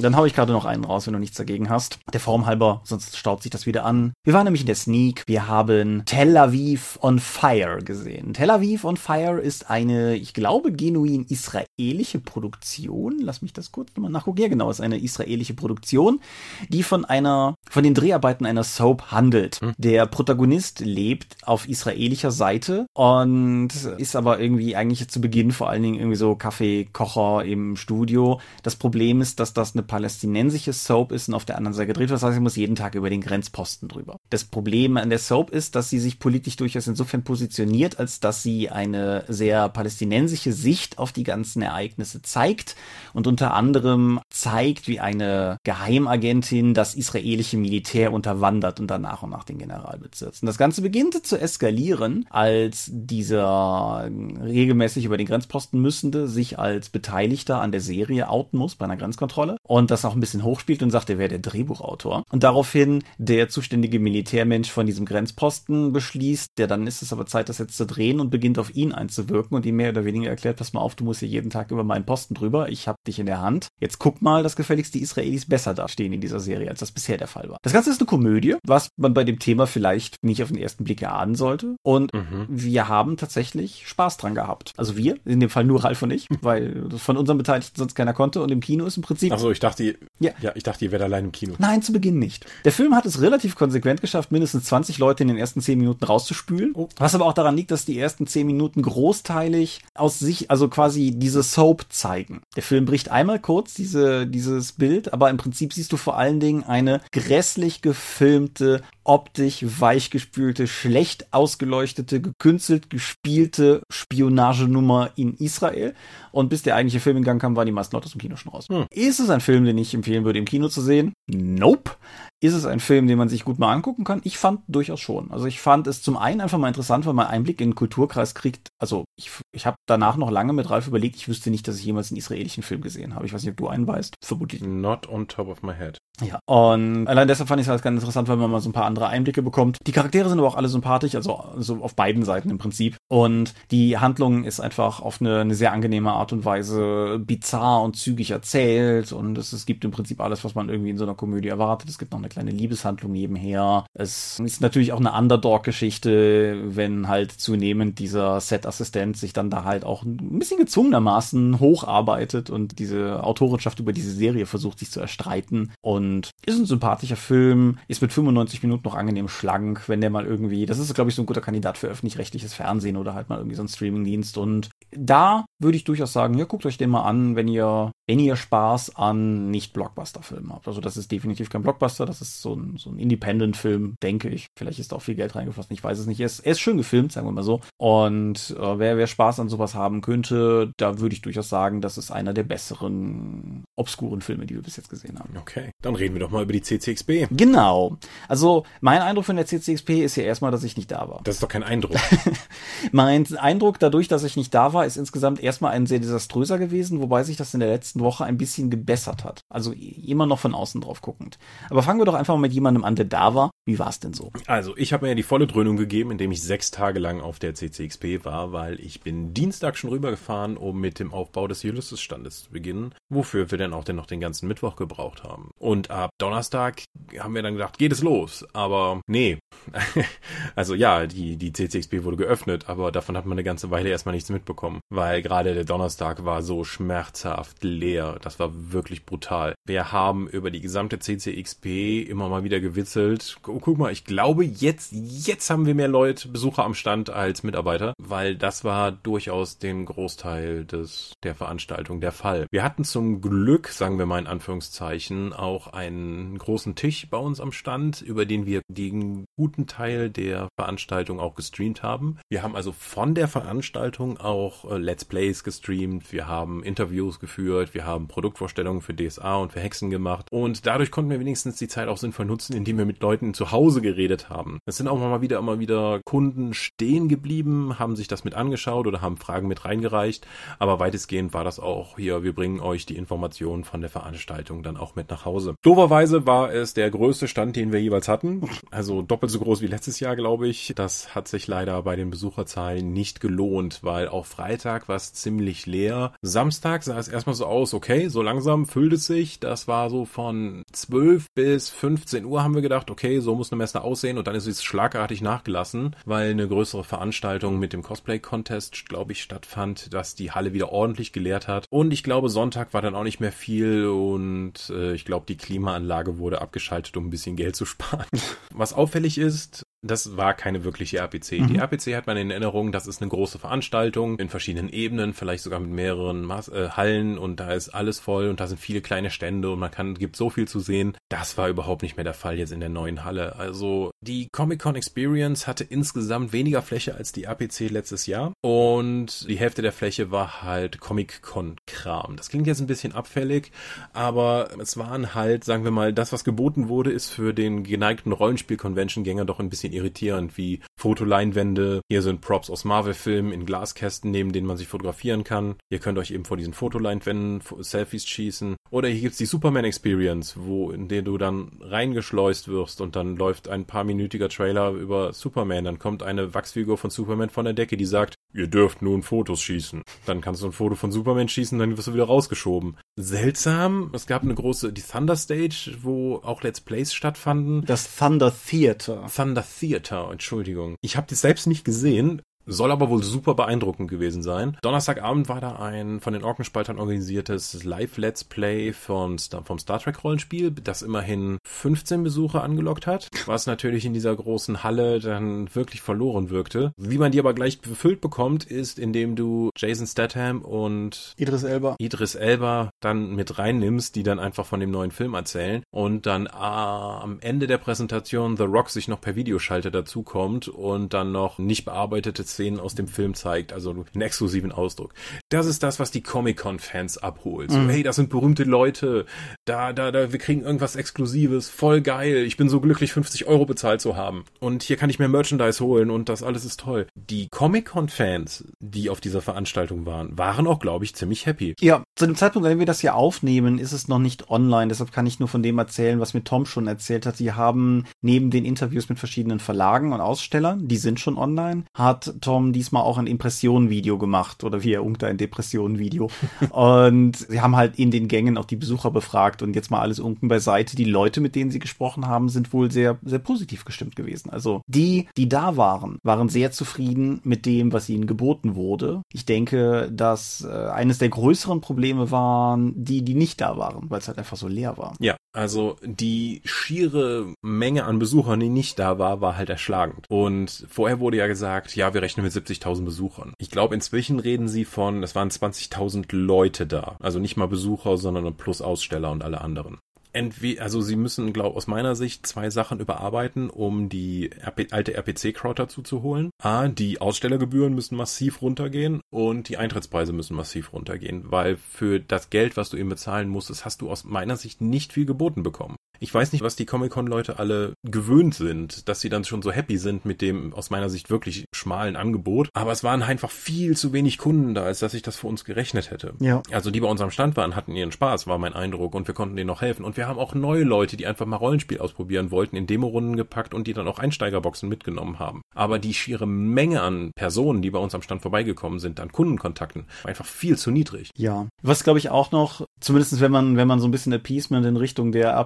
Dann hau ich gerade noch einen raus, wenn du nichts dagegen hast. Der Form halber, sonst staut sich das wieder an. Wir waren nämlich in der Sneak. Wir haben Tel Aviv on Fire gesehen. Tel Aviv on Fire ist eine, ich glaube, genuin israelische Produktion. Lass mich das kurz nochmal nachgucken. Ja, genau, ist eine israelische Produktion, die von einer, von den Dreharbeiten einer Soap handelt. Hm. Der Protagonist lebt auf israelischer Seite und ist aber irgendwie eigentlich zu Beginn vor allen Dingen irgendwie so Kaffeekocher im Studio. Das Problem ist, dass das eine palästinensische Soap ist und auf der anderen Seite gedreht wird. Das heißt, sie muss jeden Tag über den Grenzposten drüber. Das Problem an der Soap ist, dass sie sich politisch durchaus insofern positioniert, als dass sie eine sehr palästinensische Sicht auf die ganzen Ereignisse zeigt und unter anderem zeigt, wie eine Geheimagentin das israelische Militär unterwandert und dann nach und nach den General bezirzt. Und das Ganze beginnt zu eskalieren, als dieser regelmäßig über den Grenzposten müssende sich als Beteiligter an der Serie outen muss bei einer Grenzkontrolle und das auch ein bisschen hochspielt und sagt, er wäre der Drehbuchautor. Und daraufhin der zuständige Militärmensch von diesem Grenzposten beschließt, der dann ist es aber Zeit, das jetzt zu drehen und beginnt auf ihn einzuwirken und ihm mehr oder weniger erklärt, pass mal auf, du musst hier jeden Tag über meinen Posten drüber, ich hab dich in der Hand. Jetzt guck mal, dass gefälligst die Israelis besser dastehen in dieser Serie, als das bisher der Fall war. Das Ganze ist eine Komödie, was man bei dem Thema vielleicht nicht auf den ersten Blick erahnen sollte. Und mhm. wir haben tatsächlich Spaß dran gehabt. Also wir, in dem Fall nur Ralf und ich, weil von unseren Beteiligten sonst keiner konnte und im Kino ist im Prinzip. Achso, ich dachte, ja. ja, ich dachte, ihr werdet allein im Kino. Nein, zu Beginn nicht. Der Film hat es relativ konsequent geschafft, mindestens 20 Leute in den ersten 10 Minuten rauszuspülen. Oh. Was aber auch daran liegt, dass die ersten 10 Minuten großteilig aus sich, also quasi diese Soap zeigen. Der Film bricht einmal kurz diese, dieses Bild, aber im Prinzip siehst du vor allen Dingen eine grässlich gefilmte, optisch weichgespülte, schlecht ausgeleuchtete, gekünstelt gespielte Spionagenummer in Israel. Und bis der eigentliche Film in Gang kam, waren die meisten Leute aus dem Kino schon raus. Hm. Ist es ein Film, den ich empfehlen würde, im Kino zu sehen? Nope. Ist es ein Film, den man sich gut mal angucken kann? Ich fand durchaus schon. Also ich fand es zum einen einfach mal interessant, weil man Einblick in den Kulturkreis kriegt. Also ich, ich habe danach noch lange mit Ralf überlegt, ich wüsste nicht, dass ich jemals einen israelischen Film gesehen habe. Ich weiß nicht, ob du einen weißt. Vermutlich. Not on top of my head. Ja. Und allein deshalb fand ich es halt ganz interessant, weil man mal so ein paar andere Einblicke bekommt. Die Charaktere sind aber auch alle sympathisch, also, also auf beiden Seiten im Prinzip. Und die Handlung ist einfach auf eine, eine sehr angenehme Art und Weise bizarr und zügig erzählt. Und es, es gibt im Prinzip alles, was man irgendwie in so einer Komödie erwartet. Es gibt noch eine kleine Liebeshandlung nebenher. Es ist natürlich auch eine Underdog-Geschichte, wenn halt zunehmend dieser Set-Assistent sich dann da halt auch ein bisschen gezwungenermaßen hocharbeitet und diese Autorenschaft über diese Serie versucht sich zu erstreiten. Und ist ein sympathischer Film, ist mit 95 Minuten noch angenehm schlank, wenn der mal irgendwie, das ist glaube ich so ein guter Kandidat für öffentlich-rechtliches Fernsehen oder halt mal irgendwie so ein Streamingdienst und da würde ich durchaus sagen, ja, guckt euch den mal an, wenn ihr, wenn ihr Spaß an Nicht-Blockbuster-Filmen habt. Also das ist definitiv kein Blockbuster, das ist so ein, so ein Independent-Film, denke ich. Vielleicht ist da auch viel Geld reingeflossen, ich weiß es nicht. Er ist, er ist schön gefilmt, sagen wir mal so. Und äh, wer, wer Spaß an sowas haben könnte, da würde ich durchaus sagen, das ist einer der besseren, obskuren Filme, die wir bis jetzt gesehen haben. Okay, dann reden wir doch mal über die CCXP. Genau. Also mein Eindruck von der CCXP ist ja erstmal, dass ich nicht da war. Das ist doch kein Eindruck. mein Eindruck dadurch, dass ich nicht da war, ist insgesamt erstmal ein sehr desaströser gewesen, wobei sich das in der letzten Woche ein bisschen gebessert hat. Also immer noch von außen drauf guckend. Aber fangen wir doch einfach mal mit jemandem an, der da war. Wie war es denn so? Also ich habe mir ja die volle Dröhnung gegeben, indem ich sechs Tage lang auf der CCXP war, weil ich bin Dienstag schon rübergefahren, um mit dem Aufbau des Ulysses-Standes zu beginnen, wofür wir dann auch dann noch den ganzen Mittwoch gebraucht haben. Und ab Donnerstag haben wir dann gedacht, geht es los. Aber nee. also ja, die, die CCXP wurde geöffnet, aber davon hat man eine ganze Weile erstmal nichts mitbekommen, weil gerade der Donnerstag war so schmerzhaft leer. Das war wirklich brutal. Wir haben über die gesamte CCXP immer mal wieder gewitzelt. Oh, guck mal, ich glaube jetzt, jetzt haben wir mehr Leute, Besucher am Stand als Mitarbeiter, weil das war durchaus den Großteil des, der Veranstaltung der Fall. Wir hatten zum Glück, sagen wir mal in Anführungszeichen, auch einen großen Tisch bei uns am Stand, über den wir den guten Teil der Veranstaltung auch gestreamt haben. Wir haben also von der Veranstaltung auch äh, Let's Plays gestreamt, wir haben Interviews geführt, wir haben Produktvorstellungen für DSA und für Hexen gemacht und dadurch konnten wir wenigstens die Zeit auch sinnvoll nutzen, indem wir mit Leuten zu Hause geredet haben. Es sind auch mal wieder immer wieder Kunden stehen geblieben, haben sich das mit angeschaut oder haben Fragen mit reingereicht, aber weitestgehend war das auch hier, wir bringen euch die Informationen von der Veranstaltung dann auch mit nach Hause. Doverweise war es der größte Stand, den wir jeweils hatten, also doppelt so groß wie letztes Jahr, glaube ich. Das hat sich leider bei den Besucherzahlen nicht gelohnt, weil auch Freitag war es ziemlich leer. Samstag sah es erstmal so aus, okay, so langsam füllt es sich. Das war so von 12 bis 15 Uhr haben wir gedacht, okay, so muss eine Messe aussehen und dann ist es schlagartig nachgelassen, weil eine größere Veranstaltung mit dem Cosplay-Contest, glaube ich, stattfand, dass die Halle wieder ordentlich geleert hat. Und ich glaube, Sonntag war dann auch nicht mehr viel und äh, ich glaube, die Klimaanlage wurde abgeschaltet, um ein bisschen Geld zu sparen. Was auffällig ist, das war keine wirkliche RPC. Mhm. Die RPC hat man in Erinnerung, das ist eine große Veranstaltung in verschiedenen Ebenen, vielleicht sogar mit mehreren Mas äh, Hallen und da ist alles voll und da sind viele kleine Stände und man kann, gibt so viel zu sehen. Das war überhaupt nicht mehr der Fall jetzt in der neuen Halle. Also die Comic-Con Experience hatte insgesamt weniger Fläche als die RPC letztes Jahr und die Hälfte der Fläche war halt Comic-Con-Kram. Das klingt jetzt ein bisschen abfällig, aber es waren halt, sagen wir mal, das, was geboten wurde, ist für den geneigten Rollenspiel-Convention-Gänger doch ein bisschen bisschen irritierend, wie Fotoleinwände. Hier sind Props aus Marvel-Filmen in Glaskästen, neben denen man sich fotografieren kann. Ihr könnt euch eben vor diesen Fotoleinwänden Selfies schießen. Oder hier gibt's die Superman Experience, wo in der du dann reingeschleust wirst und dann läuft ein paar minütiger Trailer über Superman. Dann kommt eine Wachsfigur von Superman von der Decke, die sagt, ihr dürft nun Fotos schießen. Dann kannst du ein Foto von Superman schießen, dann wirst du wieder rausgeschoben. Seltsam. Es gab eine große, die Thunder Stage, wo auch Let's Plays stattfanden. Das Thunder Theater. Thunder Theater, Entschuldigung. Ich habe das selbst nicht gesehen, soll aber wohl super beeindruckend gewesen sein. Donnerstagabend war da ein von den Orkenspaltern organisiertes Live-Let's Play von vom Star Trek Rollenspiel, das immerhin 15 Besucher angelockt hat, was natürlich in dieser großen Halle dann wirklich verloren wirkte. Wie man die aber gleich befüllt bekommt, ist, indem du Jason Statham und Idris Elba. Idris Elba dann mit reinnimmst, die dann einfach von dem neuen Film erzählen und dann ah, am Ende der Präsentation The Rock sich noch per Videoschalter dazukommt und dann noch nicht bearbeitete Szenen aus dem Film zeigt, also einen exklusiven Ausdruck. Das ist das, was die Comic-Con-Fans abholt. So, Mhm. hey, das sind berühmte Leute, da, da, da, wir kriegen irgendwas Exklusives, voll geil, ich bin so glücklich, 50 Euro bezahlt zu haben. Und hier kann ich mir Merchandise holen und das alles ist toll. Die Comic-Con-Fans, die auf dieser Veranstaltung waren, waren auch, glaube ich, ziemlich happy. Ja, zu dem Zeitpunkt, wenn wir das hier aufnehmen, ist es noch nicht online. Deshalb kann ich nur von dem erzählen, was mir Tom schon erzählt hat. Sie haben neben den Interviews mit verschiedenen Verlagen und Ausstellern, die sind schon online, hat Tom diesmal auch ein Impressionenvideo gemacht oder wie er unkt ein Depressionenvideo. und sie haben halt in den Gängen auch die Besucher befragt und jetzt mal alles unten beiseite. Die Leute, mit denen sie gesprochen haben, sind wohl sehr, sehr positiv gestimmt gewesen. Also die, die da waren, waren sehr zufrieden mit dem, was ihnen geboten wurde. Ich denke, dass äh, eines der größeren Probleme waren die, die nicht da waren, weil es halt einfach so leer war. Ja, also die schiere Menge an Besuchern, die nicht da war, war halt erschlagend. Und vorher wurde ja gesagt, ja, wir rechnen mit 70.000 Besuchern. Ich glaube, inzwischen reden sie von, es waren 20.000 Leute da. Also nicht mal Besucher, sondern plus Aussteller und alle anderen. Entweder, also sie müssen, glaube aus meiner Sicht zwei Sachen überarbeiten, um die RP, alte RPC-Crowd dazu zu holen. A, die Ausstellergebühren müssen massiv runtergehen und die Eintrittspreise müssen massiv runtergehen, weil für das Geld, was du eben bezahlen musstest, hast du aus meiner Sicht nicht viel geboten bekommen. Ich weiß nicht, was die Comic-Con-Leute alle gewöhnt sind, dass sie dann schon so happy sind mit dem aus meiner Sicht wirklich schmalen Angebot. Aber es waren einfach viel zu wenig Kunden da, als dass ich das für uns gerechnet hätte. Ja. Also die bei unserem Stand waren, hatten ihren Spaß, war mein Eindruck und wir konnten denen noch helfen. Und wir haben auch neue Leute, die einfach mal Rollenspiel ausprobieren wollten, in Demo-Runden gepackt und die dann auch Einsteigerboxen mitgenommen haben. Aber die schiere Menge an Personen, die bei uns am Stand vorbeigekommen sind, an Kundenkontakten, war einfach viel zu niedrig. Ja. Was glaube ich auch noch, zumindest wenn man, wenn man so ein bisschen Appeasement in Richtung der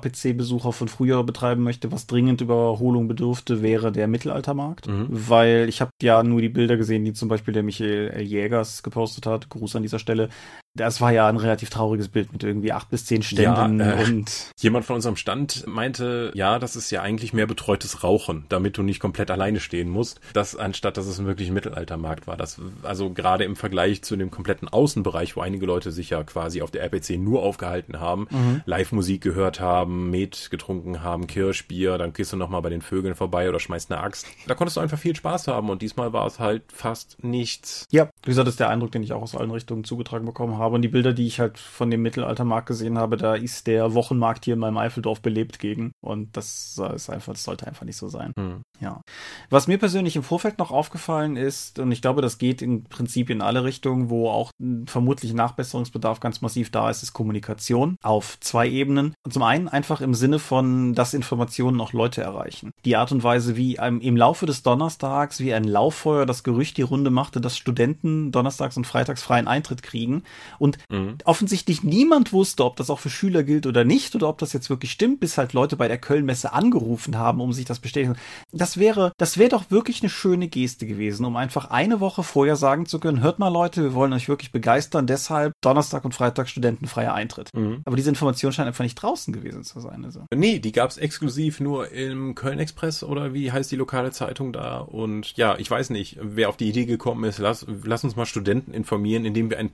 APC-Besucher von früher betreiben möchte, was dringend Überholung bedürfte, wäre der Mittelaltermarkt. Mhm. Weil ich habe ja nur die Bilder gesehen, die zum Beispiel der Michael. Jägers gepostet hat. Gruß an dieser Stelle. Das war ja ein relativ trauriges Bild mit irgendwie acht bis zehn Ständen Ja, äh, und Jemand von unserem Stand meinte, ja, das ist ja eigentlich mehr betreutes Rauchen, damit du nicht komplett alleine stehen musst, das anstatt dass es ein wirklich Mittelaltermarkt war. Das also gerade im Vergleich zu dem kompletten Außenbereich, wo einige Leute sich ja quasi auf der RPC nur aufgehalten haben, Live-Musik gehört haben, Met getrunken haben, Kirschbier, dann gehst du noch mal bei den Vögeln vorbei oder schmeißt eine Axt. Da konntest du einfach viel Spaß haben und diesmal war es halt fast nichts. Ja, wie gesagt, das ist der Eindruck, den ich auch aus allen Richtungen zugetragen bekommen habe. Und die Bilder, die ich halt von dem Mittelaltermarkt gesehen habe, da ist der Wochenmarkt hier in meinem Eifeldorf belebt gegen. Und das ist einfach, das sollte einfach nicht so sein. Hm. Ja. Was mir persönlich im Vorfeld noch aufgefallen ist, und ich glaube, das geht im Prinzip in alle Richtungen, wo auch vermutlich Nachbesserungsbedarf ganz massiv da ist, ist Kommunikation auf zwei Ebenen. Und zum einen einfach im Sinne von, dass Informationen auch Leute erreichen. Die Art und Weise, wie im Laufe des Donnerstags, wie ein Lauffeuer das Gerücht die Runde machte, dass Studenten donnerstags und freitags freien Eintritt kriegen und Mhm. offensichtlich niemand wusste, ob das auch für Schüler gilt oder nicht oder ob das jetzt wirklich stimmt, bis halt Leute bei der Kölnmesse angerufen haben, um sich das bestätigen. Das wäre, das wäre doch wirklich eine schöne Geste gewesen, um einfach eine Woche vorher sagen zu können, hört mal Leute, wir wollen euch wirklich begeistern, deshalb Donnerstag und Freitag studentenfreier Eintritt. Mhm. Aber diese Information scheint einfach nicht draußen gewesen zu sein. Also. Nee, die gab's exklusiv nur im Köln Express oder wie heißt die lokale Zeitung da? Und ja, ich weiß nicht, wer auf die Idee gekommen ist, lass, lass uns mal Studenten informieren, indem wir ein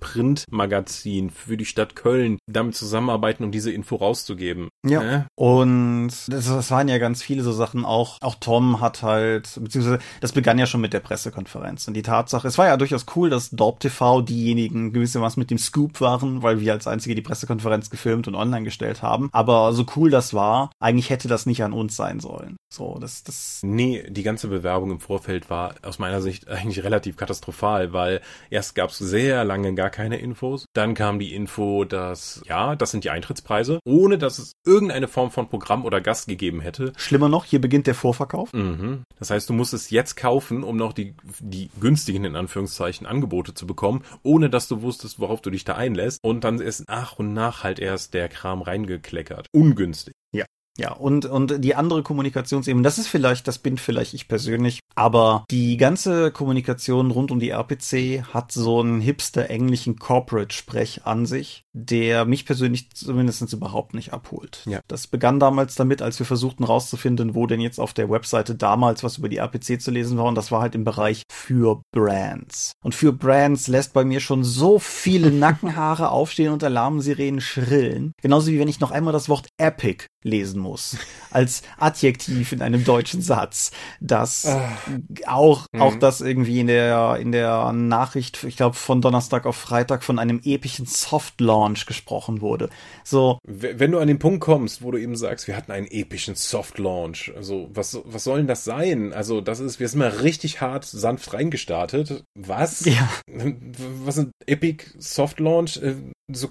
Printmagazin für die Stadt Köln damit zusammenarbeiten, um diese Info rauszugeben. Ja. Äh? Und das, das waren ja ganz viele so Sachen. Auch, auch Tom hat halt, beziehungsweise das begann ja schon mit der Pressekonferenz. Und die Tatsache, es war ja durchaus cool, dass Dorp TV diejenigen gewissermaßen mit dem Scoop waren, weil wir als einzige die Pressekonferenz gefilmt und online gestellt haben. Aber so cool das war, eigentlich hätte das nicht an uns sein sollen. So, das, das. Nee, die ganze Bewerbung im Vorfeld war aus meiner Sicht eigentlich relativ katastrophal, weil erst gab's sehr lange gar keine Infos kostenlos. Dann kam die Info, dass, ja, das sind die Eintrittspreise, ohne dass es irgendeine Form von Programm oder Gast gegeben hätte. Schlimmer noch, hier beginnt der Vorverkauf. Mhm. Das heißt, du musst es jetzt kaufen, um noch die, die günstigen, in Anführungszeichen, Angebote zu bekommen, ohne dass du wusstest, worauf du dich da einlässt. Und dann ist nach und nach halt erst der Kram reingekleckert. Ungünstig. Ja, und, und die andere Kommunikationsebene, das ist vielleicht, das bin vielleicht ich persönlich, aber die ganze Kommunikation rund um die RPC hat so einen hipster englischen Corporate-Sprech an sich, der mich persönlich zumindest überhaupt nicht abholt. Ja. Das begann damals damit, als wir versuchten rauszufinden, wo denn jetzt auf der Webseite damals was über die RPC zu lesen war und das war halt im Bereich für Brands. Und für Brands lässt bei mir schon so viele Nackenhaare aufstehen und Alarmsirenen schrillen. Genauso wie wenn ich noch einmal das Wort Epic lesen muss als Adjektiv in einem deutschen Satz, dass ah. auch mhm. auch das irgendwie in der in der Nachricht, ich glaube von Donnerstag auf Freitag von einem epischen Soft Launch gesprochen wurde. So, wenn du an den Punkt kommst, wo du eben sagst, wir hatten einen epischen Soft Launch, also was was soll denn das sein? Also das ist, wir sind mal richtig hart sanft reingestartet. Was? Ja. Was sind Epic Soft Launch? So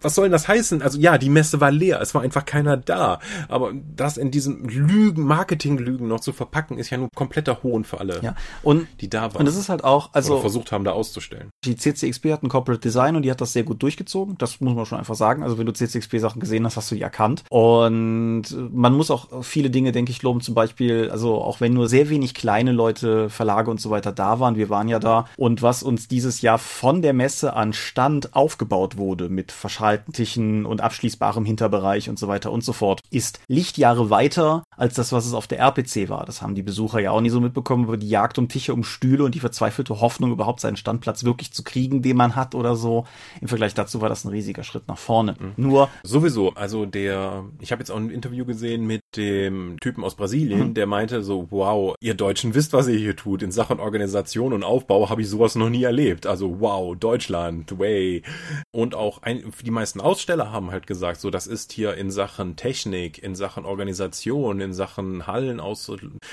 was soll denn das heißen? Also ja, die Messe war leer, es war einfach keiner da. Aber das in diesem Lügen, Marketing-Lügen noch zu verpacken, ist ja nur kompletter Hohn für alle, ja. und, die da waren. Und das ist halt auch, also Oder versucht haben, da auszustellen. Die CCXP hat ein Corporate Design und die hat das sehr gut durchgezogen. Das muss man schon einfach sagen. Also wenn du CCXP-Sachen gesehen hast, hast du die erkannt. Und man muss auch viele Dinge, denke ich, loben. Zum Beispiel, also auch wenn nur sehr wenig kleine Leute, Verlage und so weiter da waren, wir waren ja da. Und was uns dieses Jahr von der Messe an Stand aufgebaut wurde, wurde mit verschalten Tischen und abschließbarem Hinterbereich und so weiter und so fort, ist Lichtjahre weiter als das, was es auf der RPC war. Das haben die Besucher ja auch nie so mitbekommen, aber die Jagd um Tische, um Stühle und die verzweifelte Hoffnung, überhaupt seinen Standplatz wirklich zu kriegen, den man hat oder so. Im Vergleich dazu war das ein riesiger Schritt nach vorne. Mhm. Nur. Sowieso, also der, ich habe jetzt auch ein Interview gesehen mit dem Typen aus Brasilien, mhm. der meinte so, wow, ihr Deutschen wisst, was ihr hier tut. In Sachen Organisation und Aufbau habe ich sowas noch nie erlebt. Also wow, Deutschland, way. Und auch ein, die meisten Aussteller haben halt gesagt, so das ist hier in Sachen Technik, in Sachen Organisation, in Sachen Hallen aus,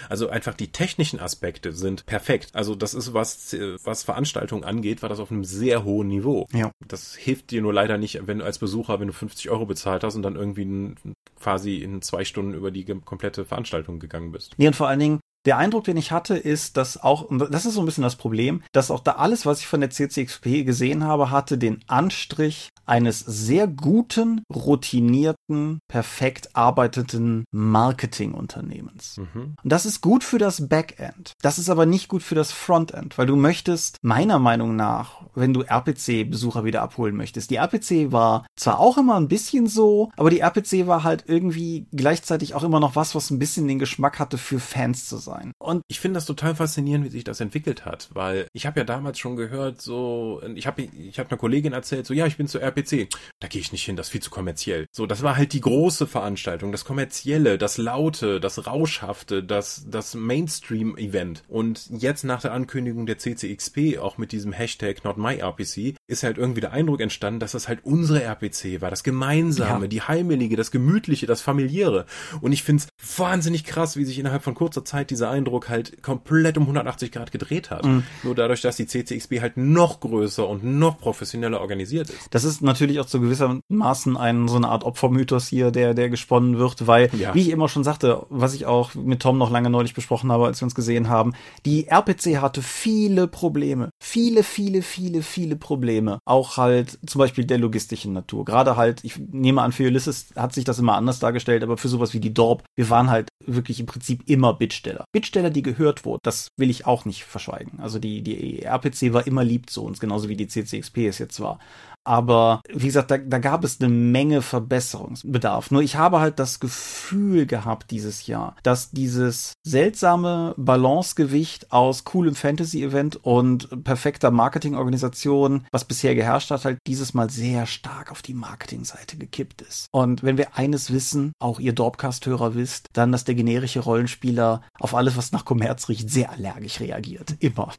also einfach die technischen Aspekte sind perfekt. Also das ist was, was Veranstaltungen angeht, war das auf einem sehr hohen Niveau. Ja. Das hilft dir nur leider nicht, wenn du als Besucher, wenn du 50 Euro bezahlt hast und dann irgendwie quasi in zwei Stunden über die komplette Veranstaltung gegangen bist. Nee, und vor allen Dingen, der Eindruck, den ich hatte, ist, dass auch, und das ist so ein bisschen das Problem, dass auch da alles, was ich von der CCXP gesehen habe, hatte den Anstrich eines sehr guten, routinierten, perfekt arbeitenden Marketingunternehmens. Mhm. Und das ist gut für das Backend. Das ist aber nicht gut für das Frontend, weil du möchtest, meiner Meinung nach, wenn du RPC-Besucher wieder abholen möchtest, die RPC war zwar auch immer ein bisschen so, aber die RPC war halt irgendwie gleichzeitig auch immer noch was, was ein bisschen den Geschmack hatte, für Fans zu sein. Und ich finde das total faszinierend, wie sich das entwickelt hat, weil ich habe ja damals schon gehört, so, ich habe ich hab einer Kollegin erzählt, so, ja, ich bin zur RPC PC. Da gehe ich nicht hin, das ist viel zu kommerziell. So, das war halt die große Veranstaltung, das kommerzielle, das laute, das rauschhafte, das das Mainstream-Event. Und jetzt nach der Ankündigung der CCXP, auch mit diesem Hashtag NotMyRPC, ist halt irgendwie der Eindruck entstanden, dass das halt unsere RPC war, das Gemeinsame, ja. die Heimelige, das Gemütliche, das Familiäre. Und ich find's wahnsinnig krass, wie sich innerhalb von kurzer Zeit dieser Eindruck halt komplett um 180 Grad gedreht hat. Mhm. Nur dadurch, dass die CCXP halt noch größer und noch professioneller organisiert ist. Das ist natürlich auch zu gewissermaßen ein, so eine Art Opfermythos hier, der, der gesponnen wird, weil, ja. wie ich immer schon sagte, was ich auch mit Tom noch lange neulich besprochen habe, als wir uns gesehen haben, die RPC hatte viele Probleme. Viele, viele, viele, viele Probleme. Auch halt zum Beispiel der logistischen Natur. Gerade halt, ich nehme an, für Ulysses hat sich das immer anders dargestellt, aber für sowas wie die Dorp, wir waren halt wirklich im Prinzip immer Bittsteller. Bittsteller, die gehört wurden, das will ich auch nicht verschweigen. Also die, die RPC war immer lieb zu uns, genauso wie die CCXP es jetzt war. Aber wie gesagt, da, da gab es eine Menge Verbesserungsbedarf. Nur ich habe halt das Gefühl gehabt dieses Jahr, dass dieses seltsame Balancegewicht aus coolem Fantasy-Event und perfekter Marketingorganisation, was bisher geherrscht hat, halt dieses Mal sehr stark auf die Marketingseite gekippt ist. Und wenn wir eines wissen, auch ihr Dorpcast-Hörer wisst, dann, dass der generische Rollenspieler auf alles, was nach Kommerz riecht, sehr allergisch reagiert. Immer.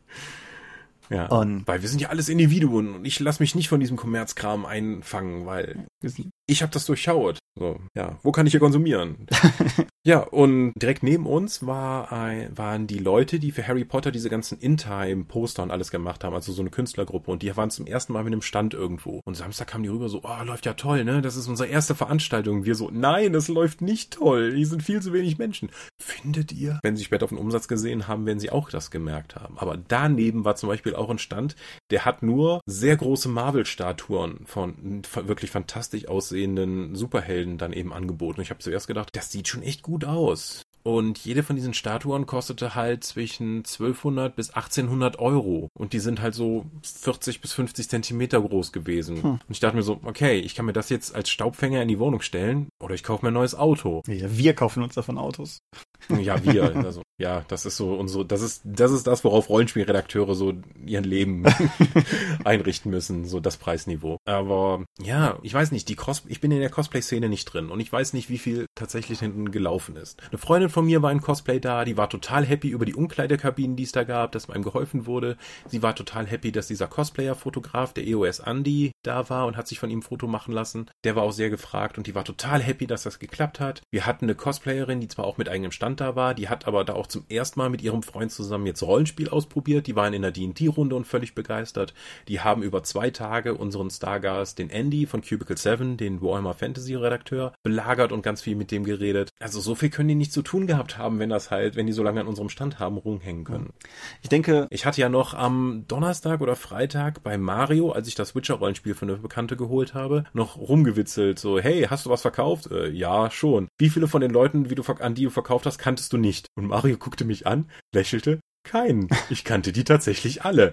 Ja. Und weil wir sind ja alles Individuen und ich lasse mich nicht von diesem Kommerzkram einfangen, weil. Ich habe das durchschaut. So, ja, wo kann ich hier konsumieren? ja, und direkt neben uns war ein, waren die Leute, die für Harry Potter diese ganzen In-Time-Poster und alles gemacht haben, also so eine Künstlergruppe. Und die waren zum ersten Mal mit einem Stand irgendwo. Und Samstag kamen die rüber so, oh, läuft ja toll, ne? Das ist unsere erste Veranstaltung. Wir so, nein, das läuft nicht toll. Hier sind viel zu wenig Menschen. Findet ihr? Wenn sie später auf den Umsatz gesehen haben, werden sie auch das gemerkt haben. Aber daneben war zum Beispiel auch ein Stand, der hat nur sehr große Marvel-Statuen von wirklich fantastisch aussehenden Superhelden dann eben angeboten. Und ich habe zuerst gedacht, das sieht schon echt gut aus. Und jede von diesen Statuen kostete halt zwischen 1200 bis 1800 Euro. Und die sind halt so 40 bis 50 Zentimeter groß gewesen. Hm. Und ich dachte mir so, okay, ich kann mir das jetzt als Staubfänger in die Wohnung stellen oder ich kaufe mir ein neues Auto. Ja, wir kaufen uns davon Autos. Ja, wir. Also, ja, das ist so unsere, das ist, das ist das, worauf Rollenspielredakteure so ihren Leben einrichten müssen, so das Preisniveau. Aber ja, ich weiß nicht, die Cos ich bin in der Cosplay-Szene nicht drin und ich weiß nicht, wie viel tatsächlich hinten gelaufen ist. Eine Freundin von mir war in Cosplay da, die war total happy über die Umkleidekabinen, die es da gab, dass einem geholfen wurde. Sie war total happy, dass dieser Cosplayer-Fotograf, der EOS Andy, da war und hat sich von ihm ein Foto machen lassen. Der war auch sehr gefragt und die war total happy, dass das geklappt hat. Wir hatten eine Cosplayerin, die zwar auch mit eigenem Stand da war, die hat aber da auch zum ersten Mal mit ihrem Freund zusammen jetzt Rollenspiel ausprobiert. Die waren in der D&D-Runde und völlig begeistert. Die haben über zwei Tage unseren Stargast, den Andy von Cubicle 7, den Warhammer Fantasy Redakteur, belagert und ganz viel mit dem geredet. Also so viel können die nicht zu tun gehabt haben, wenn das halt, wenn die so lange an unserem Stand haben rumhängen können. Ich denke, ich hatte ja noch am Donnerstag oder Freitag bei Mario, als ich das Witcher-Rollenspiel für eine Bekannte geholt habe, noch rumgewitzelt, so, hey, hast du was verkauft? Äh, ja, schon. Wie viele von den Leuten, wie du, an die du verkauft hast, kanntest du nicht? Und Mario guckte mich an, lächelte, keinen. Ich kannte die tatsächlich alle.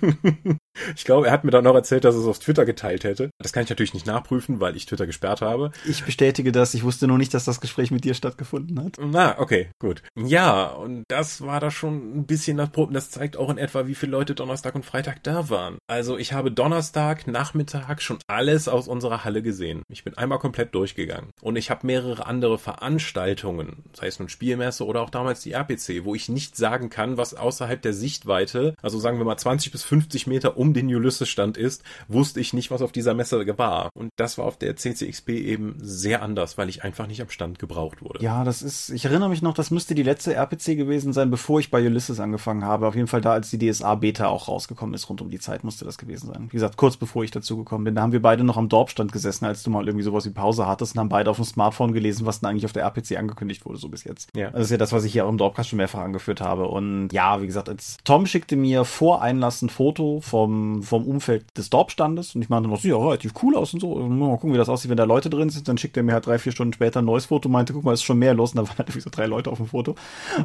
ich glaube, er hat mir dann noch erzählt, dass er es auf Twitter geteilt hätte. Das kann ich natürlich nicht nachprüfen, weil ich Twitter gesperrt habe. Ich bestätige das. Ich wusste nur nicht, dass das Gespräch mit dir stattgefunden hat. Na, okay, gut. Ja, und das war da schon ein bisschen das Problem. Das zeigt auch in etwa, wie viele Leute Donnerstag und Freitag da waren. Also ich habe Donnerstag, Nachmittag schon alles aus unserer Halle gesehen. Ich bin einmal komplett durchgegangen. Und ich habe mehrere andere Veranstaltungen, sei es nun Spielmesse oder auch damals die RPC, wo ich nicht sagen kann, was außerhalb der Sichtweite, also sagen wir mal 20 bis 50 Meter um den Ulysses-Stand ist, wusste ich nicht, was auf dieser Messe war. Und das war auf der CCXP eben sehr anders, weil ich einfach nicht am Stand gebraucht wurde. Ja, das ist, ich erinnere mich noch, das müsste die letzte RPC gewesen sein, bevor ich bei Ulysses angefangen habe. Auf jeden Fall da, als die DSA-Beta auch rausgekommen ist, rund um die Zeit musste das gewesen sein. Wie gesagt, kurz bevor ich dazu gekommen bin. Da haben wir beide noch am Dorpstand gesessen, als du mal irgendwie sowas wie Pause hattest und haben beide auf dem Smartphone gelesen, was denn eigentlich auf der RPC angekündigt wurde, so bis jetzt. Ja. Das ist ja das, was ich hier auch im Dorpcast schon mehrfach angeführt habe. Und ja, wie gesagt, als Tom schickte mir vor Einlass ein Foto vom, vom Umfeld des Dorpstandes und ich meinte noch, sieht ja relativ cool aus und so. Und mal gucken, wie das aussieht, wenn da Leute drin sind. Dann schickt er mir halt drei, vier Stunden später ein neues Foto, meinte, guck mal, ist schon mehr los. Und da waren halt irgendwie so drei Leute auf dem Foto.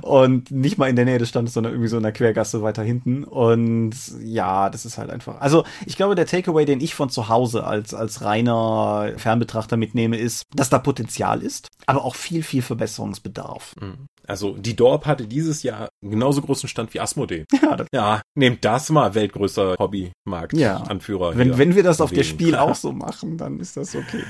Und nicht mal in der Nähe des Standes, sondern irgendwie so in der Quergasse weiter hinten. Und ja, das ist halt einfach. Also, ich glaube, der Takeaway, den ich von zu Hause als, als reiner Fernbetrachter mitnehme, ist, dass da Potenzial ist, aber auch viel, viel Verbesserungsbedarf. Mhm. Also die Dorp hatte dieses Jahr genauso großen Stand wie Asmodee. Ja, ja nehmt das mal weltgrößter Hobbymarkt ja. Anführer. Wenn, wenn wir das auf der Spiel auch so machen, dann ist das okay.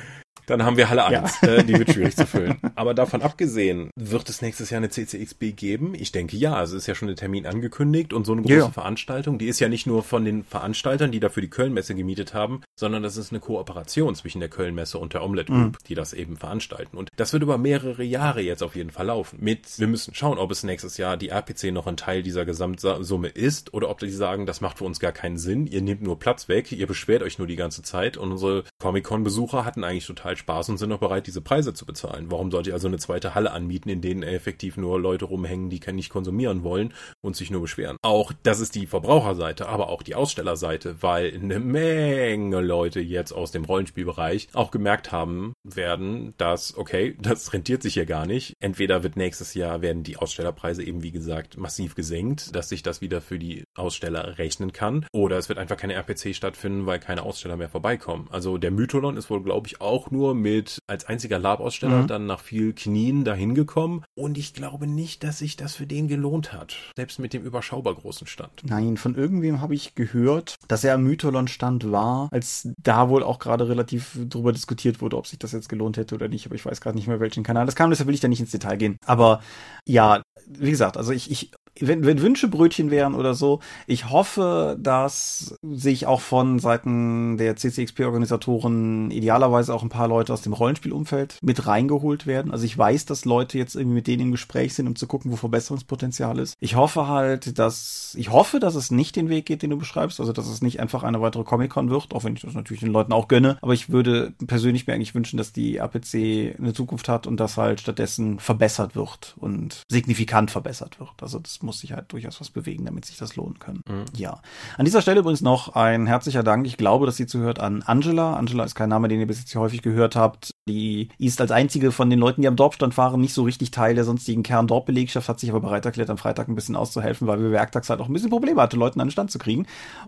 Dann haben wir Halle 1, ja. äh, die wird schwierig zu füllen. Aber davon abgesehen, wird es nächstes Jahr eine CCXB geben? Ich denke ja, also ist ja schon der Termin angekündigt und so eine große ja. Veranstaltung, die ist ja nicht nur von den Veranstaltern, die dafür die Kölnmesse gemietet haben, sondern das ist eine Kooperation zwischen der Kölnmesse und der Omelette Group, mhm. die das eben veranstalten. Und das wird über mehrere Jahre jetzt auf jeden Fall laufen. Mit, wir müssen schauen, ob es nächstes Jahr die RPC noch ein Teil dieser Gesamtsumme ist oder ob die sagen, das macht für uns gar keinen Sinn, ihr nehmt nur Platz weg, ihr beschwert euch nur die ganze Zeit und unsere Comic-Con-Besucher hatten eigentlich total total Spaß und sind auch bereit, diese Preise zu bezahlen. Warum sollte ich also eine zweite Halle anmieten, in denen effektiv nur Leute rumhängen, die nicht konsumieren wollen und sich nur beschweren? Auch das ist die Verbraucherseite, aber auch die Ausstellerseite, weil eine Menge Leute jetzt aus dem Rollenspielbereich auch gemerkt haben werden, dass, okay, das rentiert sich hier gar nicht. Entweder wird nächstes Jahr werden die Ausstellerpreise eben, wie gesagt, massiv gesenkt, dass sich das wieder für die Aussteller rechnen kann, oder es wird einfach keine RPC stattfinden, weil keine Aussteller mehr vorbeikommen. Also der Mytholon ist wohl, glaube ich, auch nur nur mit als einziger Lab-Aussteller mhm. dann nach viel Knien dahin gekommen. Und ich glaube nicht, dass sich das für den gelohnt hat. Selbst mit dem überschaubar großen Stand. Nein, von irgendwem habe ich gehört, dass er am Mytholon-Stand war, als da wohl auch gerade relativ drüber diskutiert wurde, ob sich das jetzt gelohnt hätte oder nicht. Aber ich weiß gerade nicht mehr welchen Kanal das kam, deshalb will ich da nicht ins Detail gehen. Aber ja, wie gesagt, also ich, ich wenn, wenn Wünsche Brötchen wären oder so, ich hoffe, dass sich auch von Seiten der CCXP-Organisatoren idealerweise auch ein paar Leute aus dem Rollenspielumfeld mit reingeholt werden. Also ich weiß, dass Leute jetzt irgendwie mit denen im Gespräch sind, um zu gucken, wo Verbesserungspotenzial ist. Ich hoffe halt, dass, ich hoffe, dass es nicht den Weg geht, den du beschreibst, also dass es nicht einfach eine weitere Comic-Con wird, auch wenn ich das natürlich den Leuten auch gönne. Aber ich würde persönlich mir eigentlich wünschen, dass die APC eine Zukunft hat und das halt stattdessen verbessert wird und signifikant verbessert wird. Also das muss sich halt durchaus was bewegen, damit sich das lohnen kann. Mhm. Ja. An dieser Stelle übrigens noch ein herzlicher Dank. Ich glaube, dass sie zuhört an Angela. Angela ist kein Name, den ihr bis jetzt hier häufig gehört habt. Die ist als einzige von den Leuten, die am Dorfstand waren, nicht so richtig Teil der sonstigen Kern-Dorfbelegschaft, hat sich aber bereit erklärt, am Freitag ein bisschen auszuhelfen, weil wir werktags halt auch ein bisschen Probleme hatte, Leuten an den Stand zu kriegen.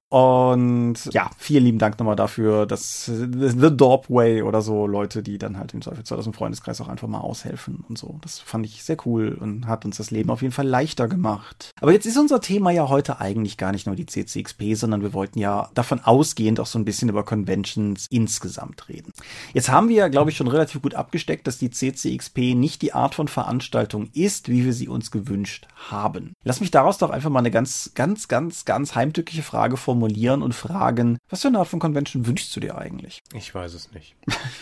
Und ja, vielen lieben Dank nochmal dafür, dass The Dorp Way oder so Leute, die dann halt im Zweifelsfall aus dem Freundeskreis auch einfach mal aushelfen und so. Das fand ich sehr cool und hat uns das Leben auf jeden Fall leichter gemacht. Aber jetzt ist unser Thema ja heute eigentlich gar nicht nur die CCXP, sondern wir wollten ja davon ausgehend auch so ein bisschen über Conventions insgesamt reden. Jetzt haben wir ja, glaube ich, schon relativ gut abgesteckt, dass die CCXP nicht die Art von Veranstaltung ist, wie wir sie uns gewünscht haben. Lass mich daraus doch einfach mal eine ganz, ganz, ganz, ganz heimtückische Frage formulieren und fragen, was für eine Art von Convention wünschst du dir eigentlich? Ich weiß es nicht.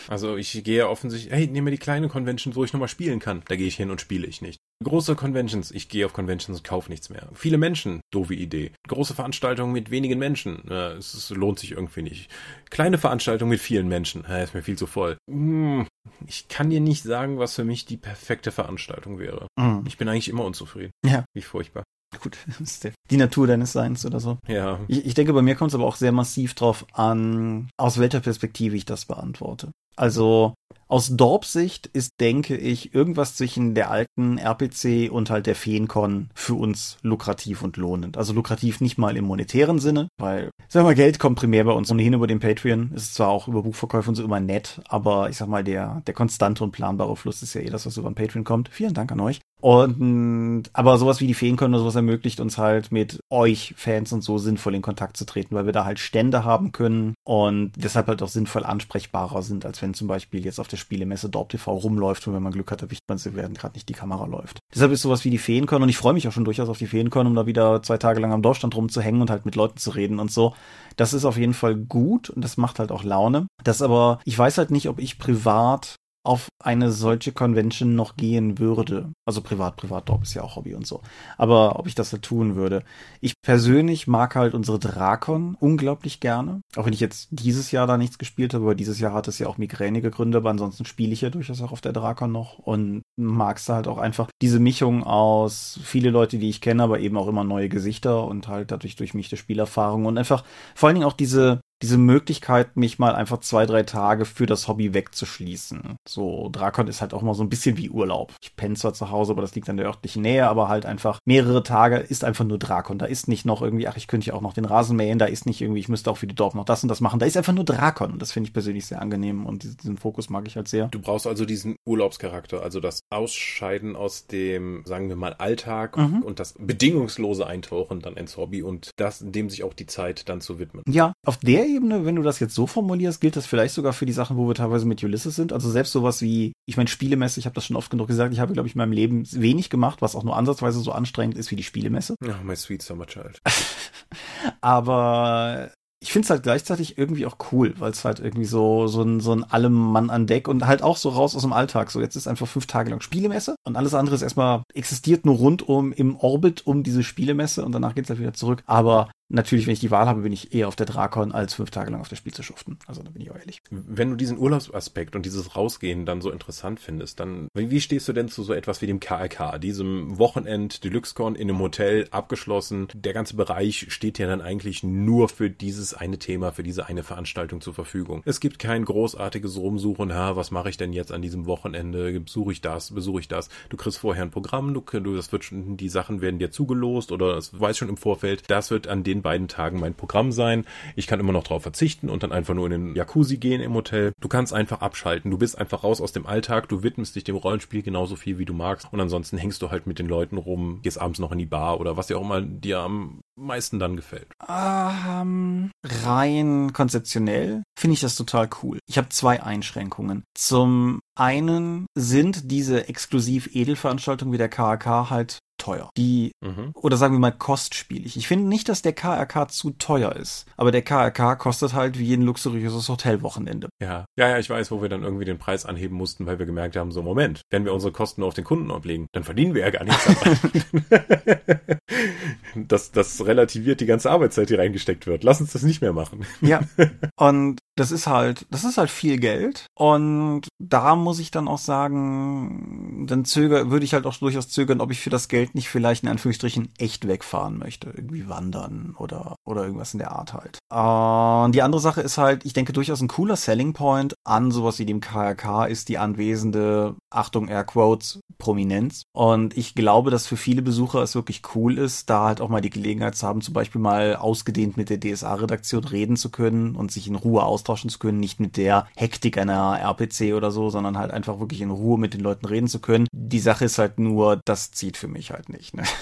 Also ich gehe offensichtlich, hey, nehme die kleine Convention, wo ich nochmal spielen kann. Da gehe ich hin und spiele ich nicht. Große Conventions, ich gehe auf Conventions und kaufe nichts mehr. Viele Menschen, doofe Idee. Große Veranstaltungen mit wenigen Menschen, äh, es, es, lohnt sich irgendwie nicht. Kleine Veranstaltungen mit vielen Menschen, äh, ist mir viel zu voll. Hm, ich kann dir nicht sagen, was für mich die perfekte Veranstaltung wäre. Mhm. Ich bin eigentlich immer unzufrieden. Ja. Wie furchtbar. Gut, die Natur deines Seins oder so. Ja. Ich, ich denke, bei mir kommt es aber auch sehr massiv drauf an, aus welcher Perspektive ich das beantworte. Also aus Dorp-Sicht ist, denke ich, irgendwas zwischen der alten RPC und halt der Feencon für uns lukrativ und lohnend. Also lukrativ nicht mal im monetären Sinne, weil, sag mal, Geld kommt primär bei uns ohnehin über den Patreon. Ist zwar auch über Buchverkäufe und so immer nett, aber ich sag mal, der, der konstante und planbare Fluss ist ja eh das, was über den Patreon kommt. Vielen Dank an euch. Und aber sowas wie die Feencon oder sowas ermöglicht uns halt mit euch Fans und so sinnvoll in Kontakt zu treten, weil wir da halt Stände haben können und deshalb halt auch sinnvoll ansprechbarer sind, als wenn zum Beispiel jetzt auf der Spielemesse Dorp TV rumläuft und wenn man Glück hat, erwischt man sie, während gerade nicht die Kamera läuft. Deshalb ist sowas wie die Feencon und ich freue mich auch schon durchaus auf die Feencon, um da wieder zwei Tage lang am Dorfstand rumzuhängen und halt mit Leuten zu reden und so. Das ist auf jeden Fall gut und das macht halt auch Laune. Das aber, ich weiß halt nicht, ob ich privat auf eine solche Convention noch gehen würde. Also privat, privat, Dorp ist ja auch Hobby und so. Aber ob ich das da tun würde. Ich persönlich mag halt unsere Drakon unglaublich gerne. Auch wenn ich jetzt dieses Jahr da nichts gespielt habe, aber dieses Jahr hat es ja auch migränige Gründe, aber ansonsten spiele ich ja durchaus auch auf der Drakon noch und magst halt auch einfach diese Mischung aus viele Leute, die ich kenne, aber eben auch immer neue Gesichter und halt dadurch durch mich die Spielerfahrung und einfach vor allen Dingen auch diese diese Möglichkeit, mich mal einfach zwei, drei Tage für das Hobby wegzuschließen. So, Drakon ist halt auch mal so ein bisschen wie Urlaub. Ich penne zwar zu Hause, aber das liegt an der örtlichen Nähe, aber halt einfach mehrere Tage ist einfach nur Drakon. Da ist nicht noch irgendwie, ach, ich könnte ja auch noch den Rasen mähen, da ist nicht irgendwie, ich müsste auch für die Dorf noch das und das machen. Da ist einfach nur Drakon und das finde ich persönlich sehr angenehm und diesen Fokus mag ich halt sehr. Du brauchst also diesen Urlaubscharakter, also das Ausscheiden aus dem, sagen wir mal, Alltag mhm. und das bedingungslose Eintauchen dann ins Hobby und das, dem sich auch die Zeit dann zu widmen. Ja, auf der Ebene, wenn du das jetzt so formulierst, gilt das vielleicht sogar für die Sachen, wo wir teilweise mit Ulysses sind. Also selbst sowas wie, ich meine, Spielemesse, ich habe das schon oft genug gesagt, ich habe, glaube ich, in meinem Leben wenig gemacht, was auch nur ansatzweise so anstrengend ist wie die Spielemesse. Ja, oh, my sweet summer child. Aber ich finde es halt gleichzeitig irgendwie auch cool, weil es halt irgendwie so, so ein, so ein allem Mann an Deck und halt auch so raus aus dem Alltag. So, jetzt ist einfach fünf Tage lang Spielemesse und alles andere ist erstmal existiert nur rund um im Orbit um diese Spielemesse und danach geht's halt wieder zurück. Aber Natürlich, wenn ich die Wahl habe, bin ich eher auf der Drakon, als fünf Tage lang auf der Spiel zu schuften. Also da bin ich auch ehrlich. Wenn du diesen Urlaubsaspekt und dieses Rausgehen dann so interessant findest, dann wie stehst du denn zu so etwas wie dem KRK, diesem Wochenend DeluxeCon in einem Hotel abgeschlossen? Der ganze Bereich steht ja dann eigentlich nur für dieses eine Thema, für diese eine Veranstaltung zur Verfügung. Es gibt kein großartiges Rumsuchen, ha, was mache ich denn jetzt an diesem Wochenende? Besuche ich das, besuche ich das? Du kriegst vorher ein Programm, du, du das wird schon, die Sachen werden dir zugelost oder das weiß schon im Vorfeld, das wird an den beiden Tagen mein Programm sein. Ich kann immer noch darauf verzichten und dann einfach nur in den Jacuzzi gehen im Hotel. Du kannst einfach abschalten. Du bist einfach raus aus dem Alltag. Du widmest dich dem Rollenspiel genauso viel, wie du magst. Und ansonsten hängst du halt mit den Leuten rum, gehst abends noch in die Bar oder was dir auch immer dir am meisten dann gefällt. Ähm, rein konzeptionell finde ich das total cool. Ich habe zwei Einschränkungen. Zum einen sind diese exklusiv Edelveranstaltungen wie der KAK halt teuer. Die, mhm. oder sagen wir mal kostspielig. Ich finde nicht, dass der KRK zu teuer ist. Aber der KRK kostet halt wie ein luxuriöses Hotelwochenende. Ja, ja, ja, ich weiß, wo wir dann irgendwie den Preis anheben mussten, weil wir gemerkt haben, so Moment, wenn wir unsere Kosten nur auf den Kunden ablegen, dann verdienen wir ja gar nichts. das, das relativiert die ganze Arbeitszeit, die reingesteckt wird. Lass uns das nicht mehr machen. Ja. Und das ist halt, das ist halt viel Geld. Und da muss ich dann auch sagen, dann zöger, würde ich halt auch durchaus zögern, ob ich für das Geld nicht vielleicht in Anführungsstrichen echt wegfahren möchte. Irgendwie wandern oder, oder irgendwas in der Art halt. Und die andere Sache ist halt, ich denke durchaus ein cooler Selling Point an sowas wie dem KRK ist die anwesende, Achtung, Air Quotes, Prominenz. Und ich glaube, dass für viele Besucher es wirklich cool ist, da halt auch mal die Gelegenheit zu haben, zum Beispiel mal ausgedehnt mit der DSA-Redaktion reden zu können und sich in Ruhe austauschen zu können, nicht mit der Hektik einer RPC oder so, sondern halt einfach wirklich in Ruhe mit den Leuten reden zu können. Die Sache ist halt nur, das zieht für mich halt nicht. Ne?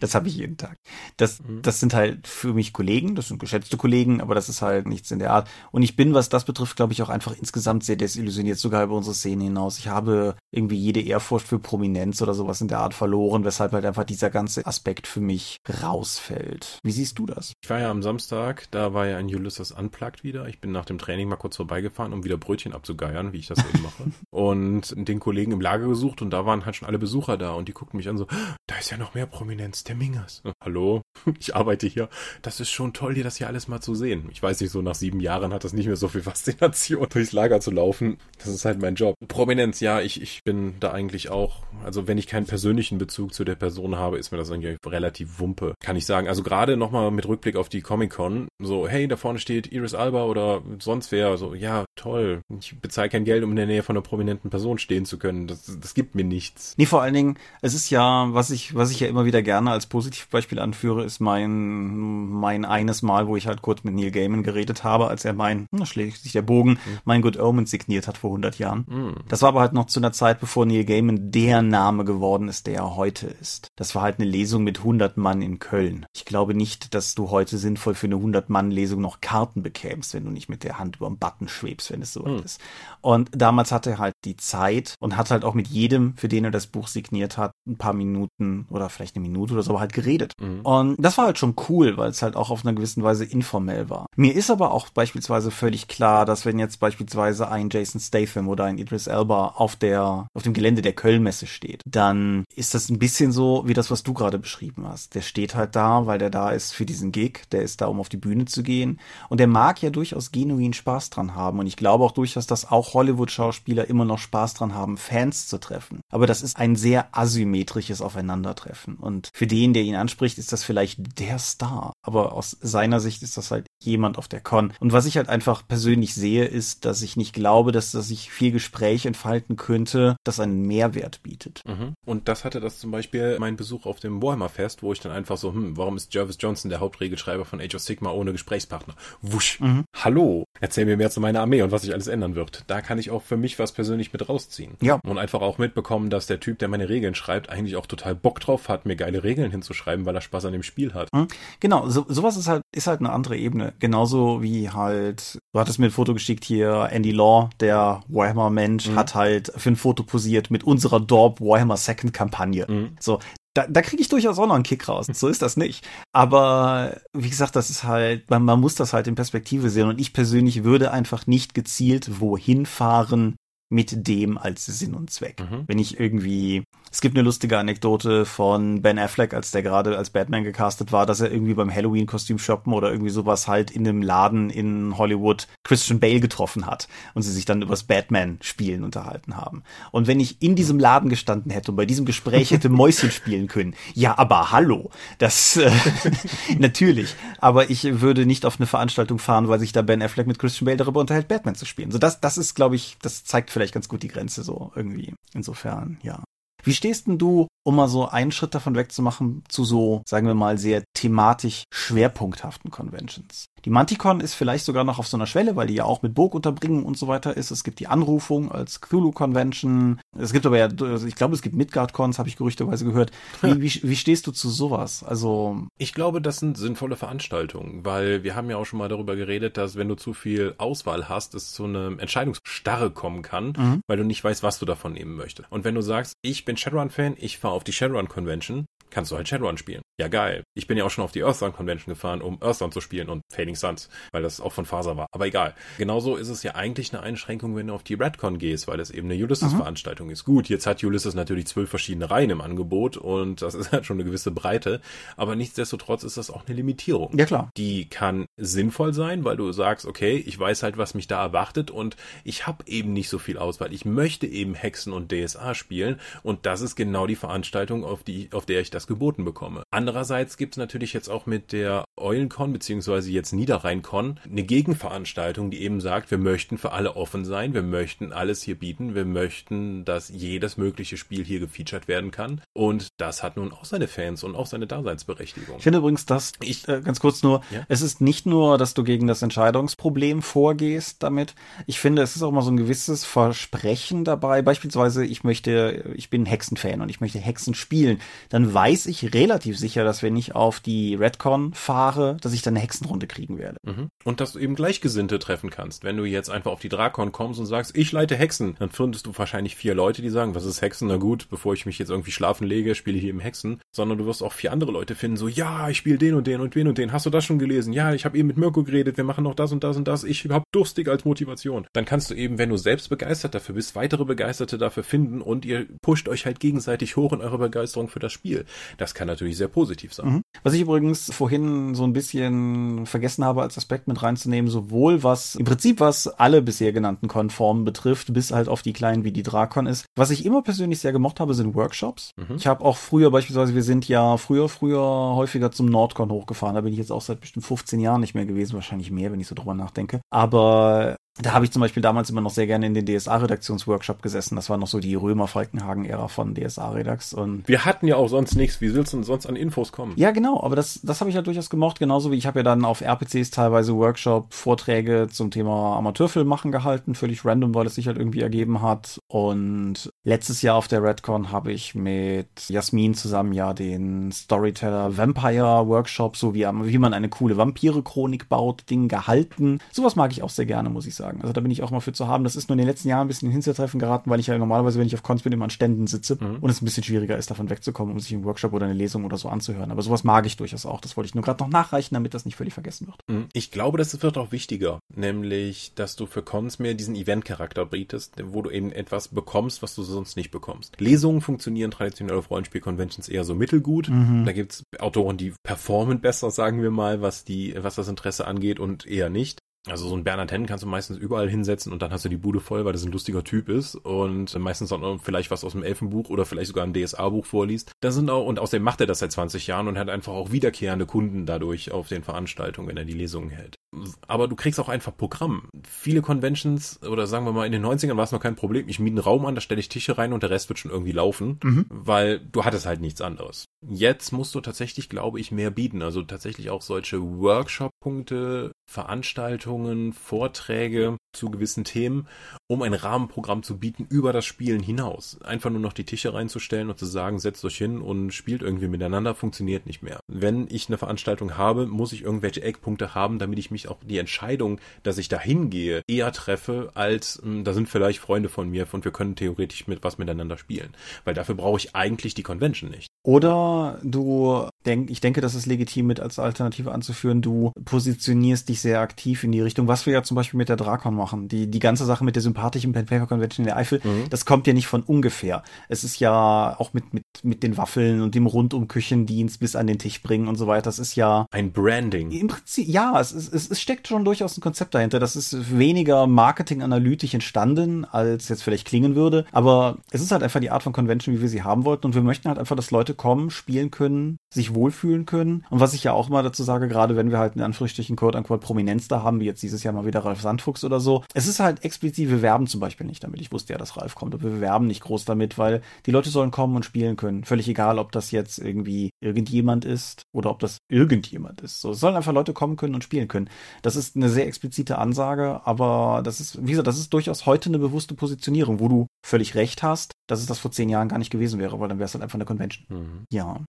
Das habe ich jeden Tag. Das, mhm. das sind halt für mich Kollegen, das sind geschätzte Kollegen, aber das ist halt nichts in der Art. Und ich bin, was das betrifft, glaube ich, auch einfach insgesamt sehr desillusioniert, sogar über unsere Szene hinaus. Ich habe irgendwie jede Ehrfurcht für Prominenz oder sowas in der Art verloren, weshalb halt einfach dieser ganze Aspekt für mich rausfällt. Wie siehst du das? Ich war ja am Samstag, da war ja ein Ulysses Unplugged wieder. Ich bin nach dem Training mal kurz vorbeigefahren, um wieder Brötchen abzugeiern, wie ich das eben mache. und den Kollegen im Lager gesucht und da waren halt schon alle Besucher da und die guckten mich an so, da ist ja noch mehr Prominenz, der Mingers. Hallo, ich arbeite hier. Das ist schon toll, dir das hier alles mal zu sehen. Ich weiß nicht, so nach sieben Jahren hat das nicht mehr so viel Faszination, durchs Lager zu laufen. Das ist halt mein Job. Prominenz, ja, ich, ich bin da eigentlich auch, also wenn ich keinen persönlichen Bezug zu der Person habe, ist mir das eigentlich relativ wumpe, kann ich sagen. Also gerade nochmal mit Rückblick auf die Comic-Con, so, hey, da vorne steht Iris Alba oder sonst wer, so, ja, toll. Ich bezahle kein Geld, um in der Nähe von einer prominenten Person stehen zu können. Das, das gibt mir nichts. Nee, vor allen Dingen, es ist ja, was ich, was ich ja immer wieder gerne als Positivbeispiel anführe, ist mein, mein eines Mal, wo ich halt kurz mit Neil Gaiman geredet habe, als er mein, da schlägt sich der Bogen, mhm. mein Good Omens signiert hat vor 100 Jahren. Mhm. Das war aber halt noch zu einer Zeit, bevor Neil Gaiman der Name geworden ist, der er heute ist. Das war halt eine Lesung mit 100 Mann in Köln. Ich glaube nicht, dass du heute sinnvoll für eine 100-Mann-Lesung noch Karten bekämst, wenn du nicht mit der Hand über den Button schwebst, wenn es so mhm. ist. Und damals hatte er halt die Zeit und hat halt auch mit jedem, für den er das Buch signiert hat, ein paar Minuten oder vielleicht eine Minute oder so halt geredet. Mhm. Und das war halt schon cool, weil es halt auch auf einer gewissen Weise informell war. Mir ist aber auch beispielsweise völlig klar, dass wenn jetzt beispielsweise ein Jason Statham oder ein Idris Elba auf der, auf dem Gelände der Kölnmesse steht, dann ist das ein bisschen so wie das, was du gerade beschrieben hast. Der steht halt da, weil der da ist für diesen Gig, der ist da, um auf die Bühne zu gehen und der mag ja durchaus genuin Spaß dran haben und ich glaube auch durchaus, dass auch Hollywood-Schauspieler immer noch Spaß dran haben, Fans zu treffen. Aber das ist ein sehr asymmetrisches Aufeinandertreffen und für den, der ihn anspricht, ist das vielleicht der Star. Aber aus seiner Sicht ist das halt jemand auf der Con. Und was ich halt einfach persönlich sehe, ist, dass ich nicht glaube, dass da sich viel Gespräch entfalten könnte, das einen Mehrwert bietet. Mhm. Und das hatte das zum Beispiel mein Besuch auf dem Warhammer Fest, wo ich dann einfach so, hm, warum ist Jervis Johnson der Hauptregelschreiber von Age of Sigma ohne Gesprächspartner? Wusch. Mhm. Hallo. Erzähl mir mehr zu meiner Armee und was sich alles ändern wird. Da kann ich auch für mich was persönlich mit rausziehen. Ja. Und einfach auch mitbekommen, dass der Typ, der meine Regeln schreibt, eigentlich auch total Bock drauf hat, mir geile Regeln hinzuschreiben, weil er Spaß an dem Spiel hat. Mhm. Genau, so, sowas ist halt, ist halt eine andere Ebene. Genauso wie halt, du hattest mir ein Foto geschickt hier, Andy Law, der Warhammer-Mensch, mhm. hat halt für ein Foto posiert mit unserer Dorp Warhammer Second Kampagne. Mhm. So, da, da kriege ich durchaus auch noch einen Kick raus. So ist das nicht. Aber wie gesagt, das ist halt, man, man muss das halt in Perspektive sehen. Und ich persönlich würde einfach nicht gezielt wohin fahren mit dem als Sinn und Zweck. Mhm. Wenn ich irgendwie es gibt eine lustige Anekdote von Ben Affleck, als der gerade als Batman gecastet war, dass er irgendwie beim Halloween-Kostüm shoppen oder irgendwie sowas halt in einem Laden in Hollywood Christian Bale getroffen hat und sie sich dann übers Batman-Spielen unterhalten haben. Und wenn ich in diesem Laden gestanden hätte und bei diesem Gespräch hätte Mäuschen spielen können, ja, aber hallo, das äh, natürlich. Aber ich würde nicht auf eine Veranstaltung fahren, weil sich da Ben Affleck mit Christian Bale darüber unterhält, Batman zu spielen. So das, das ist, glaube ich, das zeigt vielleicht ganz gut die Grenze so irgendwie. Insofern, ja. Wie stehst denn du, um mal so einen Schritt davon wegzumachen, zu so, sagen wir mal, sehr thematisch schwerpunkthaften Conventions? Die Manticon ist vielleicht sogar noch auf so einer Schwelle, weil die ja auch mit Burgunterbringung und so weiter ist. Es gibt die Anrufung als Cthulhu Convention. Es gibt aber ja, ich glaube, es gibt Midgard-Cons, habe ich gerüchteweise gehört. Wie, wie, wie stehst du zu sowas? Also. Ich glaube, das sind sinnvolle Veranstaltungen, weil wir haben ja auch schon mal darüber geredet, dass wenn du zu viel Auswahl hast, es zu einer Entscheidungsstarre kommen kann, mhm. weil du nicht weißt, was du davon nehmen möchtest. Und wenn du sagst, ich bin Shadowrun-Fan, ich fahre auf die Shadowrun Convention, kannst du halt Shadowrun spielen. Ja, geil. Ich bin ja auch schon auf die Earthbound Convention gefahren, um Earthbound zu spielen und Fading Suns, weil das auch von Faser war. Aber egal. Genauso ist es ja eigentlich eine Einschränkung, wenn du auf die Redcon gehst, weil das eben eine Ulysses-Veranstaltung ist. Gut, jetzt hat Ulysses natürlich zwölf verschiedene Reihen im Angebot und das ist halt schon eine gewisse Breite. Aber nichtsdestotrotz ist das auch eine Limitierung. Ja, klar. Die kann sinnvoll sein, weil du sagst, okay, ich weiß halt, was mich da erwartet und ich habe eben nicht so viel Auswahl. Ich möchte eben Hexen und DSA spielen und das ist genau die Veranstaltung, auf die, auf der ich das geboten bekomme. Andererseits gibt es natürlich jetzt auch mit der Eulencon beziehungsweise jetzt Niederrheincon eine Gegenveranstaltung, die eben sagt, wir möchten für alle offen sein, wir möchten alles hier bieten, wir möchten, dass jedes mögliche Spiel hier gefeatured werden kann und das hat nun auch seine Fans und auch seine Daseinsberechtigung. Ich finde übrigens, dass ich äh, ganz kurz nur, ja? es ist nicht nur, dass du gegen das Entscheidungsproblem vorgehst damit. Ich finde, es ist auch mal so ein gewisses Versprechen dabei. Beispielsweise, ich möchte, ich bin Hexenfan und ich möchte Hexen spielen. Dann weiß ich relativ sicher, dass wenn ich auf die Redcon fahre, dass ich dann eine Hexenrunde kriegen werde. Mhm. Und dass du eben Gleichgesinnte treffen kannst. Wenn du jetzt einfach auf die Drakon kommst und sagst, ich leite Hexen, dann findest du wahrscheinlich vier Leute, die sagen, was ist Hexen? Na gut, bevor ich mich jetzt irgendwie schlafen lege, spiele ich eben Hexen. Sondern du wirst auch vier andere Leute finden, so, ja, ich spiele den und den und den und den. Hast du das schon gelesen? Ja, ich habe eben mit Mirko geredet, wir machen noch das und das und das. Ich hab durstig als Motivation. Dann kannst du eben, wenn du selbst begeistert dafür bist, weitere Begeisterte dafür finden und ihr pusht euch halt gegenseitig hoch in eurer Begeisterung für das Spiel. Das kann natürlich sehr positiv sein. Mhm. Was ich übrigens vorhin so ein bisschen vergessen habe als Aspekt mit reinzunehmen, sowohl was im Prinzip was alle bisher genannten Konformen betrifft, bis halt auf die kleinen wie die Drakon ist. Was ich immer persönlich sehr gemocht habe, sind Workshops. Mhm. Ich habe auch früher beispielsweise, wir sind ja früher, früher häufiger zum Nordcon hochgefahren. Da bin ich jetzt auch seit bestimmt 15 Jahren nicht mehr gewesen, wahrscheinlich mehr, wenn ich so drüber nachdenke. Aber da habe ich zum Beispiel damals immer noch sehr gerne in den DSA-Redaktionsworkshop gesessen. Das war noch so die Römer-Falkenhagen-Ära von DSA-Redax. Und wir hatten ja auch sonst nichts. Wie willst du denn sonst an Infos kommen? Ja, genau. Aber das, das habe ich ja durchaus gemocht. Genauso wie ich habe ja dann auf RPCs teilweise Workshop-Vorträge zum Thema Amateurfilm machen gehalten. Völlig random, weil es sich halt irgendwie ergeben hat. Und letztes Jahr auf der Redcon habe ich mit Jasmin zusammen ja den Storyteller Vampire Workshop, so wie, wie man eine coole Vampire-Chronik baut, Ding gehalten. Sowas mag ich auch sehr gerne, muss ich sagen. Also da bin ich auch mal für zu haben. Das ist nur in den letzten Jahren ein bisschen in Hintertreffen geraten, weil ich ja normalerweise, wenn ich auf Cons bin, immer an Ständen sitze mhm. und es ein bisschen schwieriger ist, davon wegzukommen, um sich einen Workshop oder eine Lesung oder so anzuhören. Aber sowas mag ich durchaus auch. Das wollte ich nur gerade noch nachreichen, damit das nicht völlig vergessen wird. Mhm. Ich glaube, das wird auch wichtiger, nämlich, dass du für Cons mehr diesen Event-Charakter bietest, wo du eben etwas bekommst, was du sonst nicht bekommst. Lesungen funktionieren traditionell auf Rollenspiel-Conventions eher so mittelgut. Mhm. Da gibt's Autoren, die performen besser, sagen wir mal, was die, was das Interesse angeht und eher nicht. Also so ein Bernhard Hennen kannst du meistens überall hinsetzen und dann hast du die Bude voll, weil das ein lustiger Typ ist und meistens auch noch vielleicht was aus dem Elfenbuch oder vielleicht sogar ein DSA-Buch vorliest. Das sind auch, und außerdem macht er das seit 20 Jahren und hat einfach auch wiederkehrende Kunden dadurch auf den Veranstaltungen, wenn er die Lesungen hält. Aber du kriegst auch einfach Programm. Viele Conventions, oder sagen wir mal, in den 90ern war es noch kein Problem. Ich miete einen Raum an, da stelle ich Tische rein und der Rest wird schon irgendwie laufen, mhm. weil du hattest halt nichts anderes. Jetzt musst du tatsächlich, glaube ich, mehr bieten. Also tatsächlich auch solche Workshop-Punkte, Veranstaltungen, Vorträge zu gewissen Themen, um ein Rahmenprogramm zu bieten über das Spielen hinaus. Einfach nur noch die Tische reinzustellen und zu sagen, setzt euch hin und spielt irgendwie miteinander, funktioniert nicht mehr. Wenn ich eine Veranstaltung habe, muss ich irgendwelche Eckpunkte haben, damit ich mich auch die Entscheidung, dass ich da hingehe, eher treffe, als mh, hm, da sind vielleicht Freunde von mir und wir können theoretisch mit was miteinander spielen. Weil dafür brauche ich eigentlich die Convention nicht. Oder du denk, ich denke, das ist legitim mit als Alternative anzuführen, du positionierst dich sehr aktiv in die Richtung, was wir ja zum Beispiel mit der Drakon machen. Die, die ganze Sache mit der sympathischen Pen Paper Convention in der Eifel, mhm. das kommt ja nicht von ungefähr. Es ist ja auch mit, mit, mit den Waffeln und dem rundum Küchendienst bis an den Tisch bringen und so weiter. Das ist ja. Ein Branding. Im Prinzip, ja, es, es, es steckt schon durchaus ein Konzept dahinter. Das ist weniger marketinganalytisch entstanden, als jetzt vielleicht klingen würde. Aber es ist halt einfach die Art von Convention, wie wir sie haben wollten. Und wir möchten halt einfach, dass Leute kommen, spielen können, sich wohlfühlen können. Und was ich ja auch immer dazu sage, gerade wenn wir halt in Anführungsstrichen Quote-unquote Prominenz da haben, wie jetzt dieses Jahr mal wieder Ralf Sandfuchs oder so. Es ist halt explizit, wir werben zum Beispiel nicht damit. Ich wusste ja, dass Ralf kommt, aber wir werben nicht groß damit, weil die Leute sollen kommen und spielen können. Völlig egal, ob das jetzt irgendwie irgendjemand ist oder ob das irgendjemand ist. So, es sollen einfach Leute kommen können und spielen können. Das ist eine sehr explizite Ansage, aber das ist, wie gesagt, das ist durchaus heute eine bewusste Positionierung, wo du völlig recht hast, dass es das vor zehn Jahren gar nicht gewesen wäre, weil dann wäre es halt einfach eine Convention. Mhm. Ja.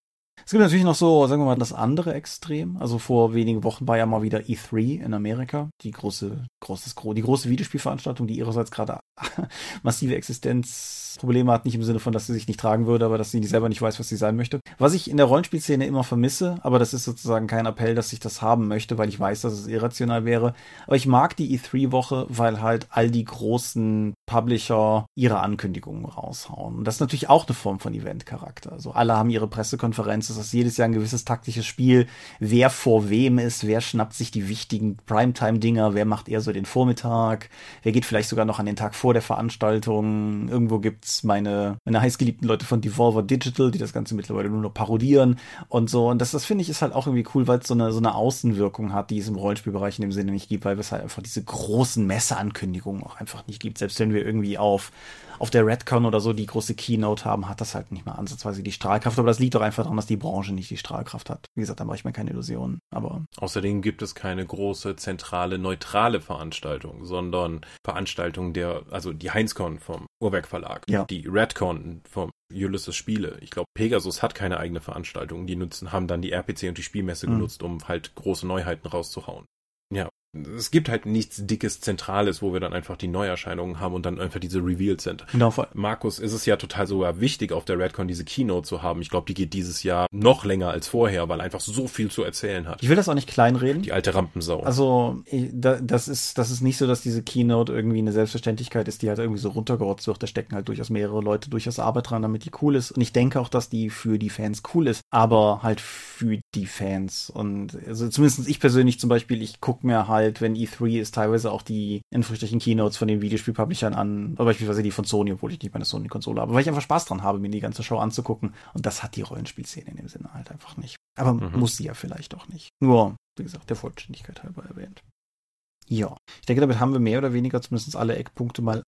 Es gibt natürlich noch so, sagen wir mal, das andere Extrem. Also vor wenigen Wochen war ja mal wieder E3 in Amerika, die große, großes, die große Videospielveranstaltung, die ihrerseits gerade massive Existenzprobleme hat, nicht im Sinne von, dass sie sich nicht tragen würde, aber dass sie selber nicht weiß, was sie sein möchte. Was ich in der Rollenspielszene immer vermisse, aber das ist sozusagen kein Appell, dass ich das haben möchte, weil ich weiß, dass es irrational wäre. Aber ich mag die E3-Woche, weil halt all die großen Publisher ihre Ankündigungen raushauen. Und das ist natürlich auch eine Form von Event-Charakter. Also alle haben ihre Pressekonferenz, das ist jedes Jahr ein gewisses taktisches Spiel, wer vor wem ist, wer schnappt sich die wichtigen Primetime-Dinger, wer macht eher so den Vormittag, wer geht vielleicht sogar noch an den Tag vor der Veranstaltung. Irgendwo gibt's meine, meine heißgeliebten Leute von Devolver Digital, die das Ganze mittlerweile nur noch parodieren und so. Und das, das finde ich ist halt auch irgendwie cool, weil es eine, so eine Außenwirkung hat, die es im Rollenspielbereich in dem Sinne nicht gibt, weil es halt einfach diese großen Messeankündigungen auch einfach nicht gibt. Selbst wenn wir irgendwie auf auf der Redcon oder so die große Keynote haben, hat das halt nicht mal ansatzweise die Strahlkraft. Aber das liegt doch einfach daran, dass die Branche nicht die Strahlkraft hat. Wie gesagt, da mache ich mir keine Illusionen. Aber außerdem gibt es keine große zentrale neutrale Veranstaltung, sondern Veranstaltungen der, also die Heinzcon vom Uhrwerk Verlag, ja. die Redcon vom Ulysses Spiele. Ich glaube, Pegasus hat keine eigene Veranstaltung. Die nutzen, haben dann die RPC und die Spielmesse mhm. genutzt, um halt große Neuheiten rauszuhauen. Ja, es gibt halt nichts dickes Zentrales, wo wir dann einfach die Neuerscheinungen haben und dann einfach diese Reveals sind. Genau. Markus, ist es ja total sogar wichtig, auf der Redcon diese Keynote zu haben. Ich glaube, die geht dieses Jahr noch länger als vorher, weil einfach so viel zu erzählen hat. Ich will das auch nicht kleinreden. Die alte Rampensau. Also, das ist, das ist nicht so, dass diese Keynote irgendwie eine Selbstverständlichkeit ist, die halt irgendwie so runtergerotzt wird. Da stecken halt durchaus mehrere Leute durchaus Arbeit dran, damit die cool ist. Und ich denke auch, dass die für die Fans cool ist, aber halt für die Fans. Und also zumindest ich persönlich zum Beispiel, ich gucke mir halt, wenn E3 ist teilweise auch die in Früchterchen Keynotes von den Videospielpublishern an, beispielsweise die von Sony, obwohl ich nicht meine Sony-Konsole habe, weil ich einfach Spaß dran habe, mir die ganze Show anzugucken. Und das hat die Rollenspielszene in dem Sinne halt einfach nicht. Aber mhm. muss sie ja vielleicht auch nicht. Nur, wie gesagt, der Vollständigkeit halber erwähnt. Ja, ich denke, damit haben wir mehr oder weniger zumindest alle Eckpunkte mal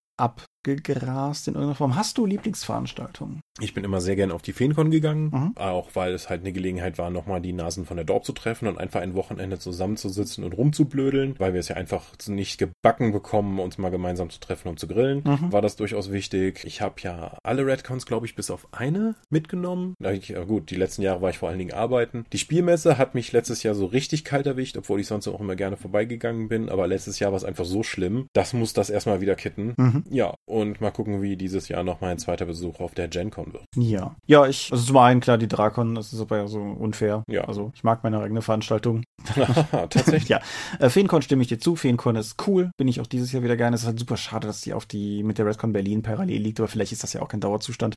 abgegrast in irgendeiner Form. Hast du Lieblingsveranstaltungen? Ich bin immer sehr gern auf die Feencon gegangen, mhm. auch weil es halt eine Gelegenheit war, nochmal die Nasen von der Dorp zu treffen und einfach ein Wochenende zusammenzusitzen und rumzublödeln, weil wir es ja einfach nicht gebacken bekommen, uns mal gemeinsam zu treffen und zu grillen. Mhm. War das durchaus wichtig. Ich habe ja alle Redcons, glaube ich, bis auf eine mitgenommen. Ja, gut, die letzten Jahre war ich vor allen Dingen arbeiten. Die Spielmesse hat mich letztes Jahr so richtig kalt erwischt, obwohl ich sonst auch immer gerne vorbeigegangen bin, aber letztes Jahr war es einfach so schlimm. Das muss das erstmal wieder kitten. Mhm. Ja, und mal gucken, wie dieses Jahr noch mein zweiter Besuch auf der GenCon wird. Ja. Ja, ich, also zum einen klar, die Drakon, das ist aber ja so unfair. Ja. Also ich mag meine eigene Veranstaltung. Tatsächlich. ja. Äh, Feencon stimme ich dir zu. Feencon ist cool. Bin ich auch dieses Jahr wieder gerne. Es ist halt super schade, dass die auf die mit der Redcon Berlin parallel liegt, aber vielleicht ist das ja auch kein Dauerzustand.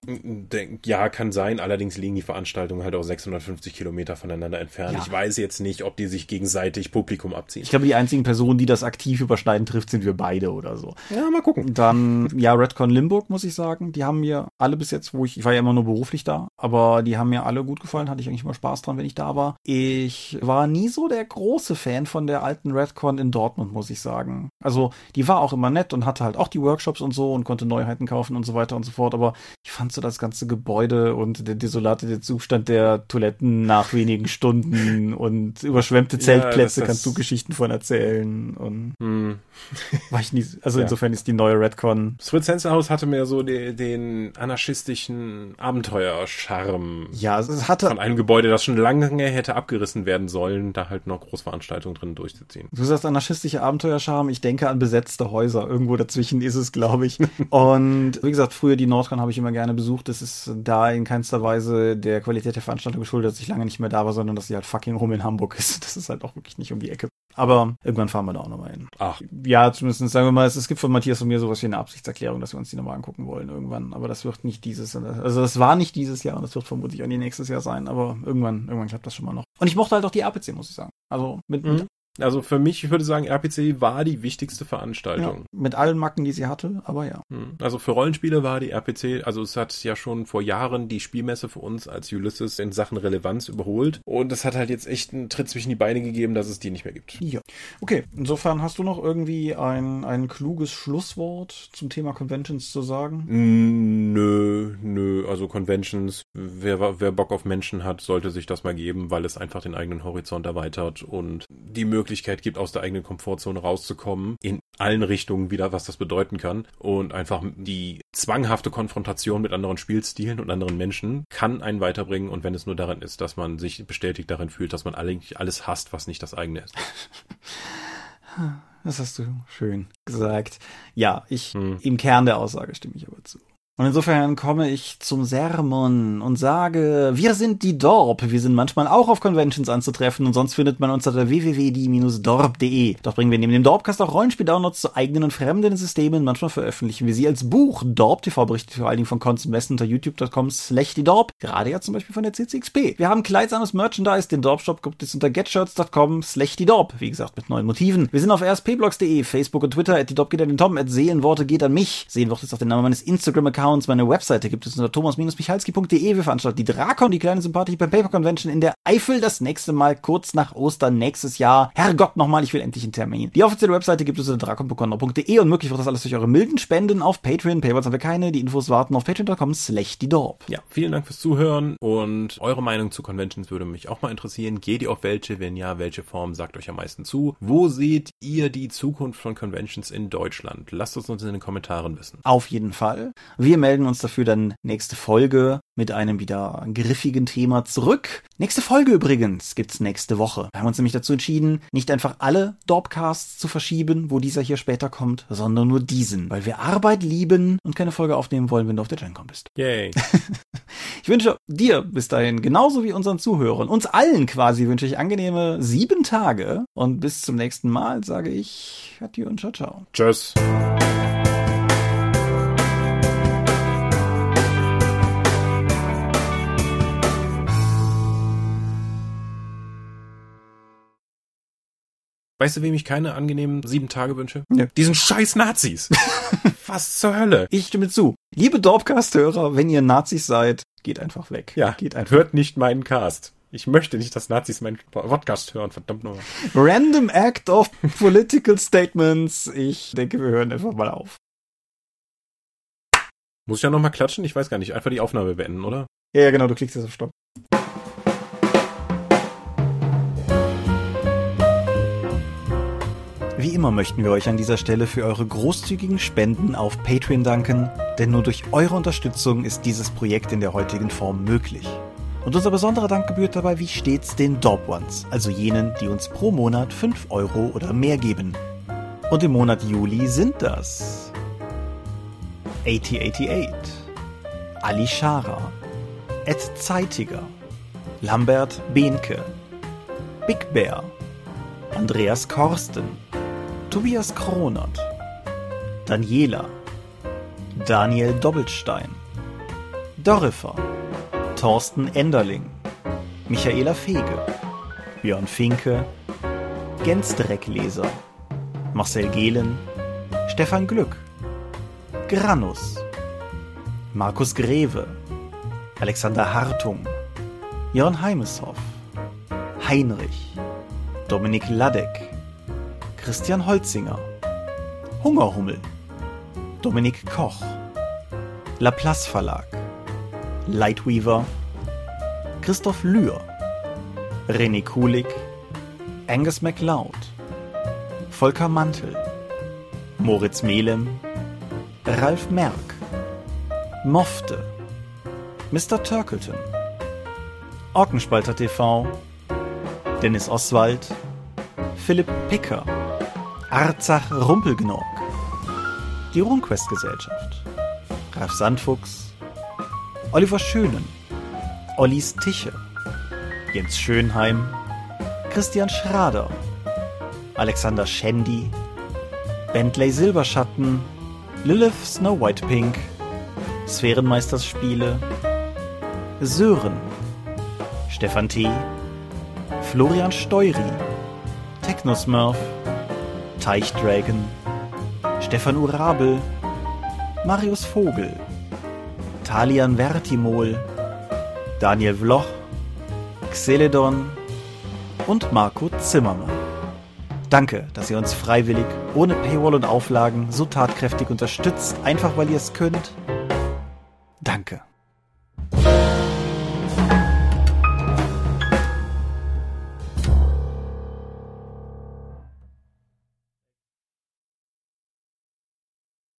Ja, kann sein. Allerdings liegen die Veranstaltungen halt auch 650 Kilometer voneinander entfernt. Ja. Ich weiß jetzt nicht, ob die sich gegenseitig Publikum abziehen. Ich glaube, die einzigen Personen, die das aktiv überschneiden trifft, sind wir beide oder so. Ja, mal gucken. Dann ja, Redcon Limburg, muss ich sagen. Die haben mir alle bis jetzt, wo ich, ich war ja immer nur beruflich da, aber die haben mir alle gut gefallen. Hatte ich eigentlich immer Spaß dran, wenn ich da war. Ich war nie so der große Fan von der alten Redcon in Dortmund, muss ich sagen. Also, die war auch immer nett und hatte halt auch die Workshops und so und konnte Neuheiten kaufen und so weiter und so fort. Aber ich fand so das ganze Gebäude und der desolate Zustand der Toiletten nach wenigen Stunden und überschwemmte Zeltplätze ja, kannst du Geschichten von erzählen. Und hm. war ich nie, also ja. insofern ist die neue Redcon. Das Fritz Haus hatte mehr so den, den anarchistischen Abenteuercharme. Ja, es hatte. Von einem Gebäude, das schon lange hätte abgerissen werden sollen, da halt noch Großveranstaltungen drin durchzuziehen. Du sagst anarchistische Abenteuercharme, ich denke an besetzte Häuser. Irgendwo dazwischen ist es, glaube ich. Und wie gesagt, früher die Nordcon habe ich immer gerne besucht. Das ist da in keinster Weise der Qualität der Veranstaltung geschuldet, dass ich lange nicht mehr da war, sondern dass sie halt fucking rum in Hamburg ist. Das ist halt auch wirklich nicht um die Ecke. Aber irgendwann fahren wir da auch nochmal hin. Ach. Ja, zumindest sagen wir mal, es, es gibt von Matthias und mir sowas wie eine Absichtserklärung, dass wir uns die nochmal angucken wollen irgendwann. Aber das wird nicht dieses, also das war nicht dieses Jahr und das wird vermutlich auch nie nächstes Jahr sein. Aber irgendwann, irgendwann klappt das schon mal noch. Und ich mochte halt auch die RPC, muss ich sagen. Also mit, mhm. Also für mich, ich würde sagen, RPC war die wichtigste Veranstaltung. Ja, mit allen Macken, die sie hatte, aber ja. Hm. Also für Rollenspiele war die RPC, also es hat ja schon vor Jahren die Spielmesse für uns als Ulysses in Sachen Relevanz überholt. Und es hat halt jetzt echt einen Tritt zwischen die Beine gegeben, dass es die nicht mehr gibt. Ja. Okay, insofern hast du noch irgendwie ein, ein kluges Schlusswort zum Thema Conventions zu sagen? Nö, nö. Also Conventions, wer, wer Bock auf Menschen hat, sollte sich das mal geben, weil es einfach den eigenen Horizont erweitert und die Möglichkeit Möglichkeit gibt, aus der eigenen Komfortzone rauszukommen, in allen Richtungen wieder, was das bedeuten kann. Und einfach die zwanghafte Konfrontation mit anderen Spielstilen und anderen Menschen kann einen weiterbringen. Und wenn es nur darin ist, dass man sich bestätigt darin fühlt, dass man eigentlich alles hasst, was nicht das eigene ist. Das hast du schön gesagt. Ja, ich, hm. im Kern der Aussage stimme ich aber zu. Und insofern komme ich zum Sermon und sage, wir sind die Dorp. Wir sind manchmal auch auf Conventions anzutreffen und sonst findet man uns unter www.die-dorp.de. Doch bringen wir neben dem Dorpcast auch Rollenspiel-Downloads zu eigenen und fremden Systemen. Manchmal veröffentlichen wir sie als Buch. Dorp TV berichtet vor allen Dingen von Cons Messen unter youtube.com slash die Dorp. Gerade ja zum Beispiel von der CCXP. Wir haben kleidsames Merchandise. Den Dorp-Shop gibt es unter getshirts.com slash die Dorp. Wie gesagt, mit neuen Motiven. Wir sind auf rspblogs.de, Facebook und Twitter. At die Dorp geht an den Tom. At Seelenworte geht an mich. Seelenworte ist auch der Name meines Instagram-Accounts Accounts. Meine Webseite gibt es unter thomas-michalski.de. Wir veranstalten die Drakon, die kleine Sympathie beim Paper Convention in der Eifel. Das nächste Mal kurz nach Ostern nächstes Jahr. Herrgott nochmal, ich will endlich einen Termin. Die offizielle Webseite gibt es unter drakon.de und möglich wird das alles durch eure milden Spenden auf Patreon. Paywalls haben wir keine. Die Infos warten auf patreon.com slash die Dorp. Ja, vielen Dank fürs Zuhören und eure Meinung zu Conventions würde mich auch mal interessieren. Geht ihr auf welche? Wenn ja, welche Form sagt euch am meisten zu? Wo seht ihr die Zukunft von Conventions in Deutschland? Lasst es uns in den Kommentaren wissen. Auf jeden Fall. Wir melden uns dafür dann nächste Folge mit einem wieder griffigen Thema zurück. Nächste Folge übrigens gibt's nächste Woche. Wir haben uns nämlich dazu entschieden, nicht einfach alle Dorpcasts zu verschieben, wo dieser hier später kommt, sondern nur diesen, weil wir Arbeit lieben und keine Folge aufnehmen wollen, wenn du auf der GenCon bist. Yay. ich wünsche dir bis dahin, genauso wie unseren Zuhörern, uns allen quasi wünsche ich angenehme sieben Tage und bis zum nächsten Mal sage ich Adieu und ciao ciao. Tschüss. Weißt du, wem ich keine angenehmen sieben Tage wünsche? Ja. Diesen scheiß Nazis. Was zur Hölle? Ich stimme zu. Liebe Dorpcast-Hörer, wenn ihr Nazis seid, geht einfach weg. Ja, geht einfach. Hört nicht meinen Cast. Ich möchte nicht, dass Nazis meinen Podcast hören, verdammt nochmal. Random Act of Political Statements. Ich denke, wir hören einfach mal auf. Muss ich ja nochmal klatschen? Ich weiß gar nicht. Einfach die Aufnahme beenden, oder? Ja, ja, genau. Du klickst jetzt auf Stopp. Wie immer möchten wir euch an dieser Stelle für eure großzügigen Spenden auf Patreon danken, denn nur durch eure Unterstützung ist dieses Projekt in der heutigen Form möglich. Und unser besonderer Dank gebührt dabei wie stets den Dorp Ones, also jenen, die uns pro Monat 5 Euro oder mehr geben. Und im Monat Juli sind das 8088, Ali Schara, Ed Zeitiger, Lambert Behnke, Big Bear, Andreas Korsten, Tobias Kronert, Daniela, Daniel Doppelstein, Dorifer, Thorsten Enderling, Michaela Fege, Björn Finke, Gensdreckleser, Marcel Gehlen, Stefan Glück, Granus, Markus Greve, Alexander Hartung, Jörn Heimeshoff, Heinrich, Dominik Ladek, Christian Holzinger, Hungerhummel, Dominik Koch, Laplace Verlag, Lightweaver, Christoph Lühr, René Kulig, Angus MacLeod, Volker Mantel, Moritz Melem, Ralf Merck, Mofte, Mr. Turkleton, Orkenspalter TV, Dennis Oswald, Philipp Picker, Arzach Rumpelgnorg, die RuneQuest Gesellschaft, Ralf Sandfuchs, Oliver Schönen, Ollis Tische, Jens Schönheim, Christian Schrader, Alexander Schendi, Bentley Silberschatten, Lilith Snow White Pink, Sphärenmeisterspiele, Sören, Stefan T., Florian Steury, Technosmurf, Teichdragon, Stefan Urabel, Marius Vogel, Talian Vertimol, Daniel Vloch, Xeledon und Marco Zimmermann. Danke, dass ihr uns freiwillig, ohne Paywall und Auflagen, so tatkräftig unterstützt, einfach weil ihr es könnt. Danke.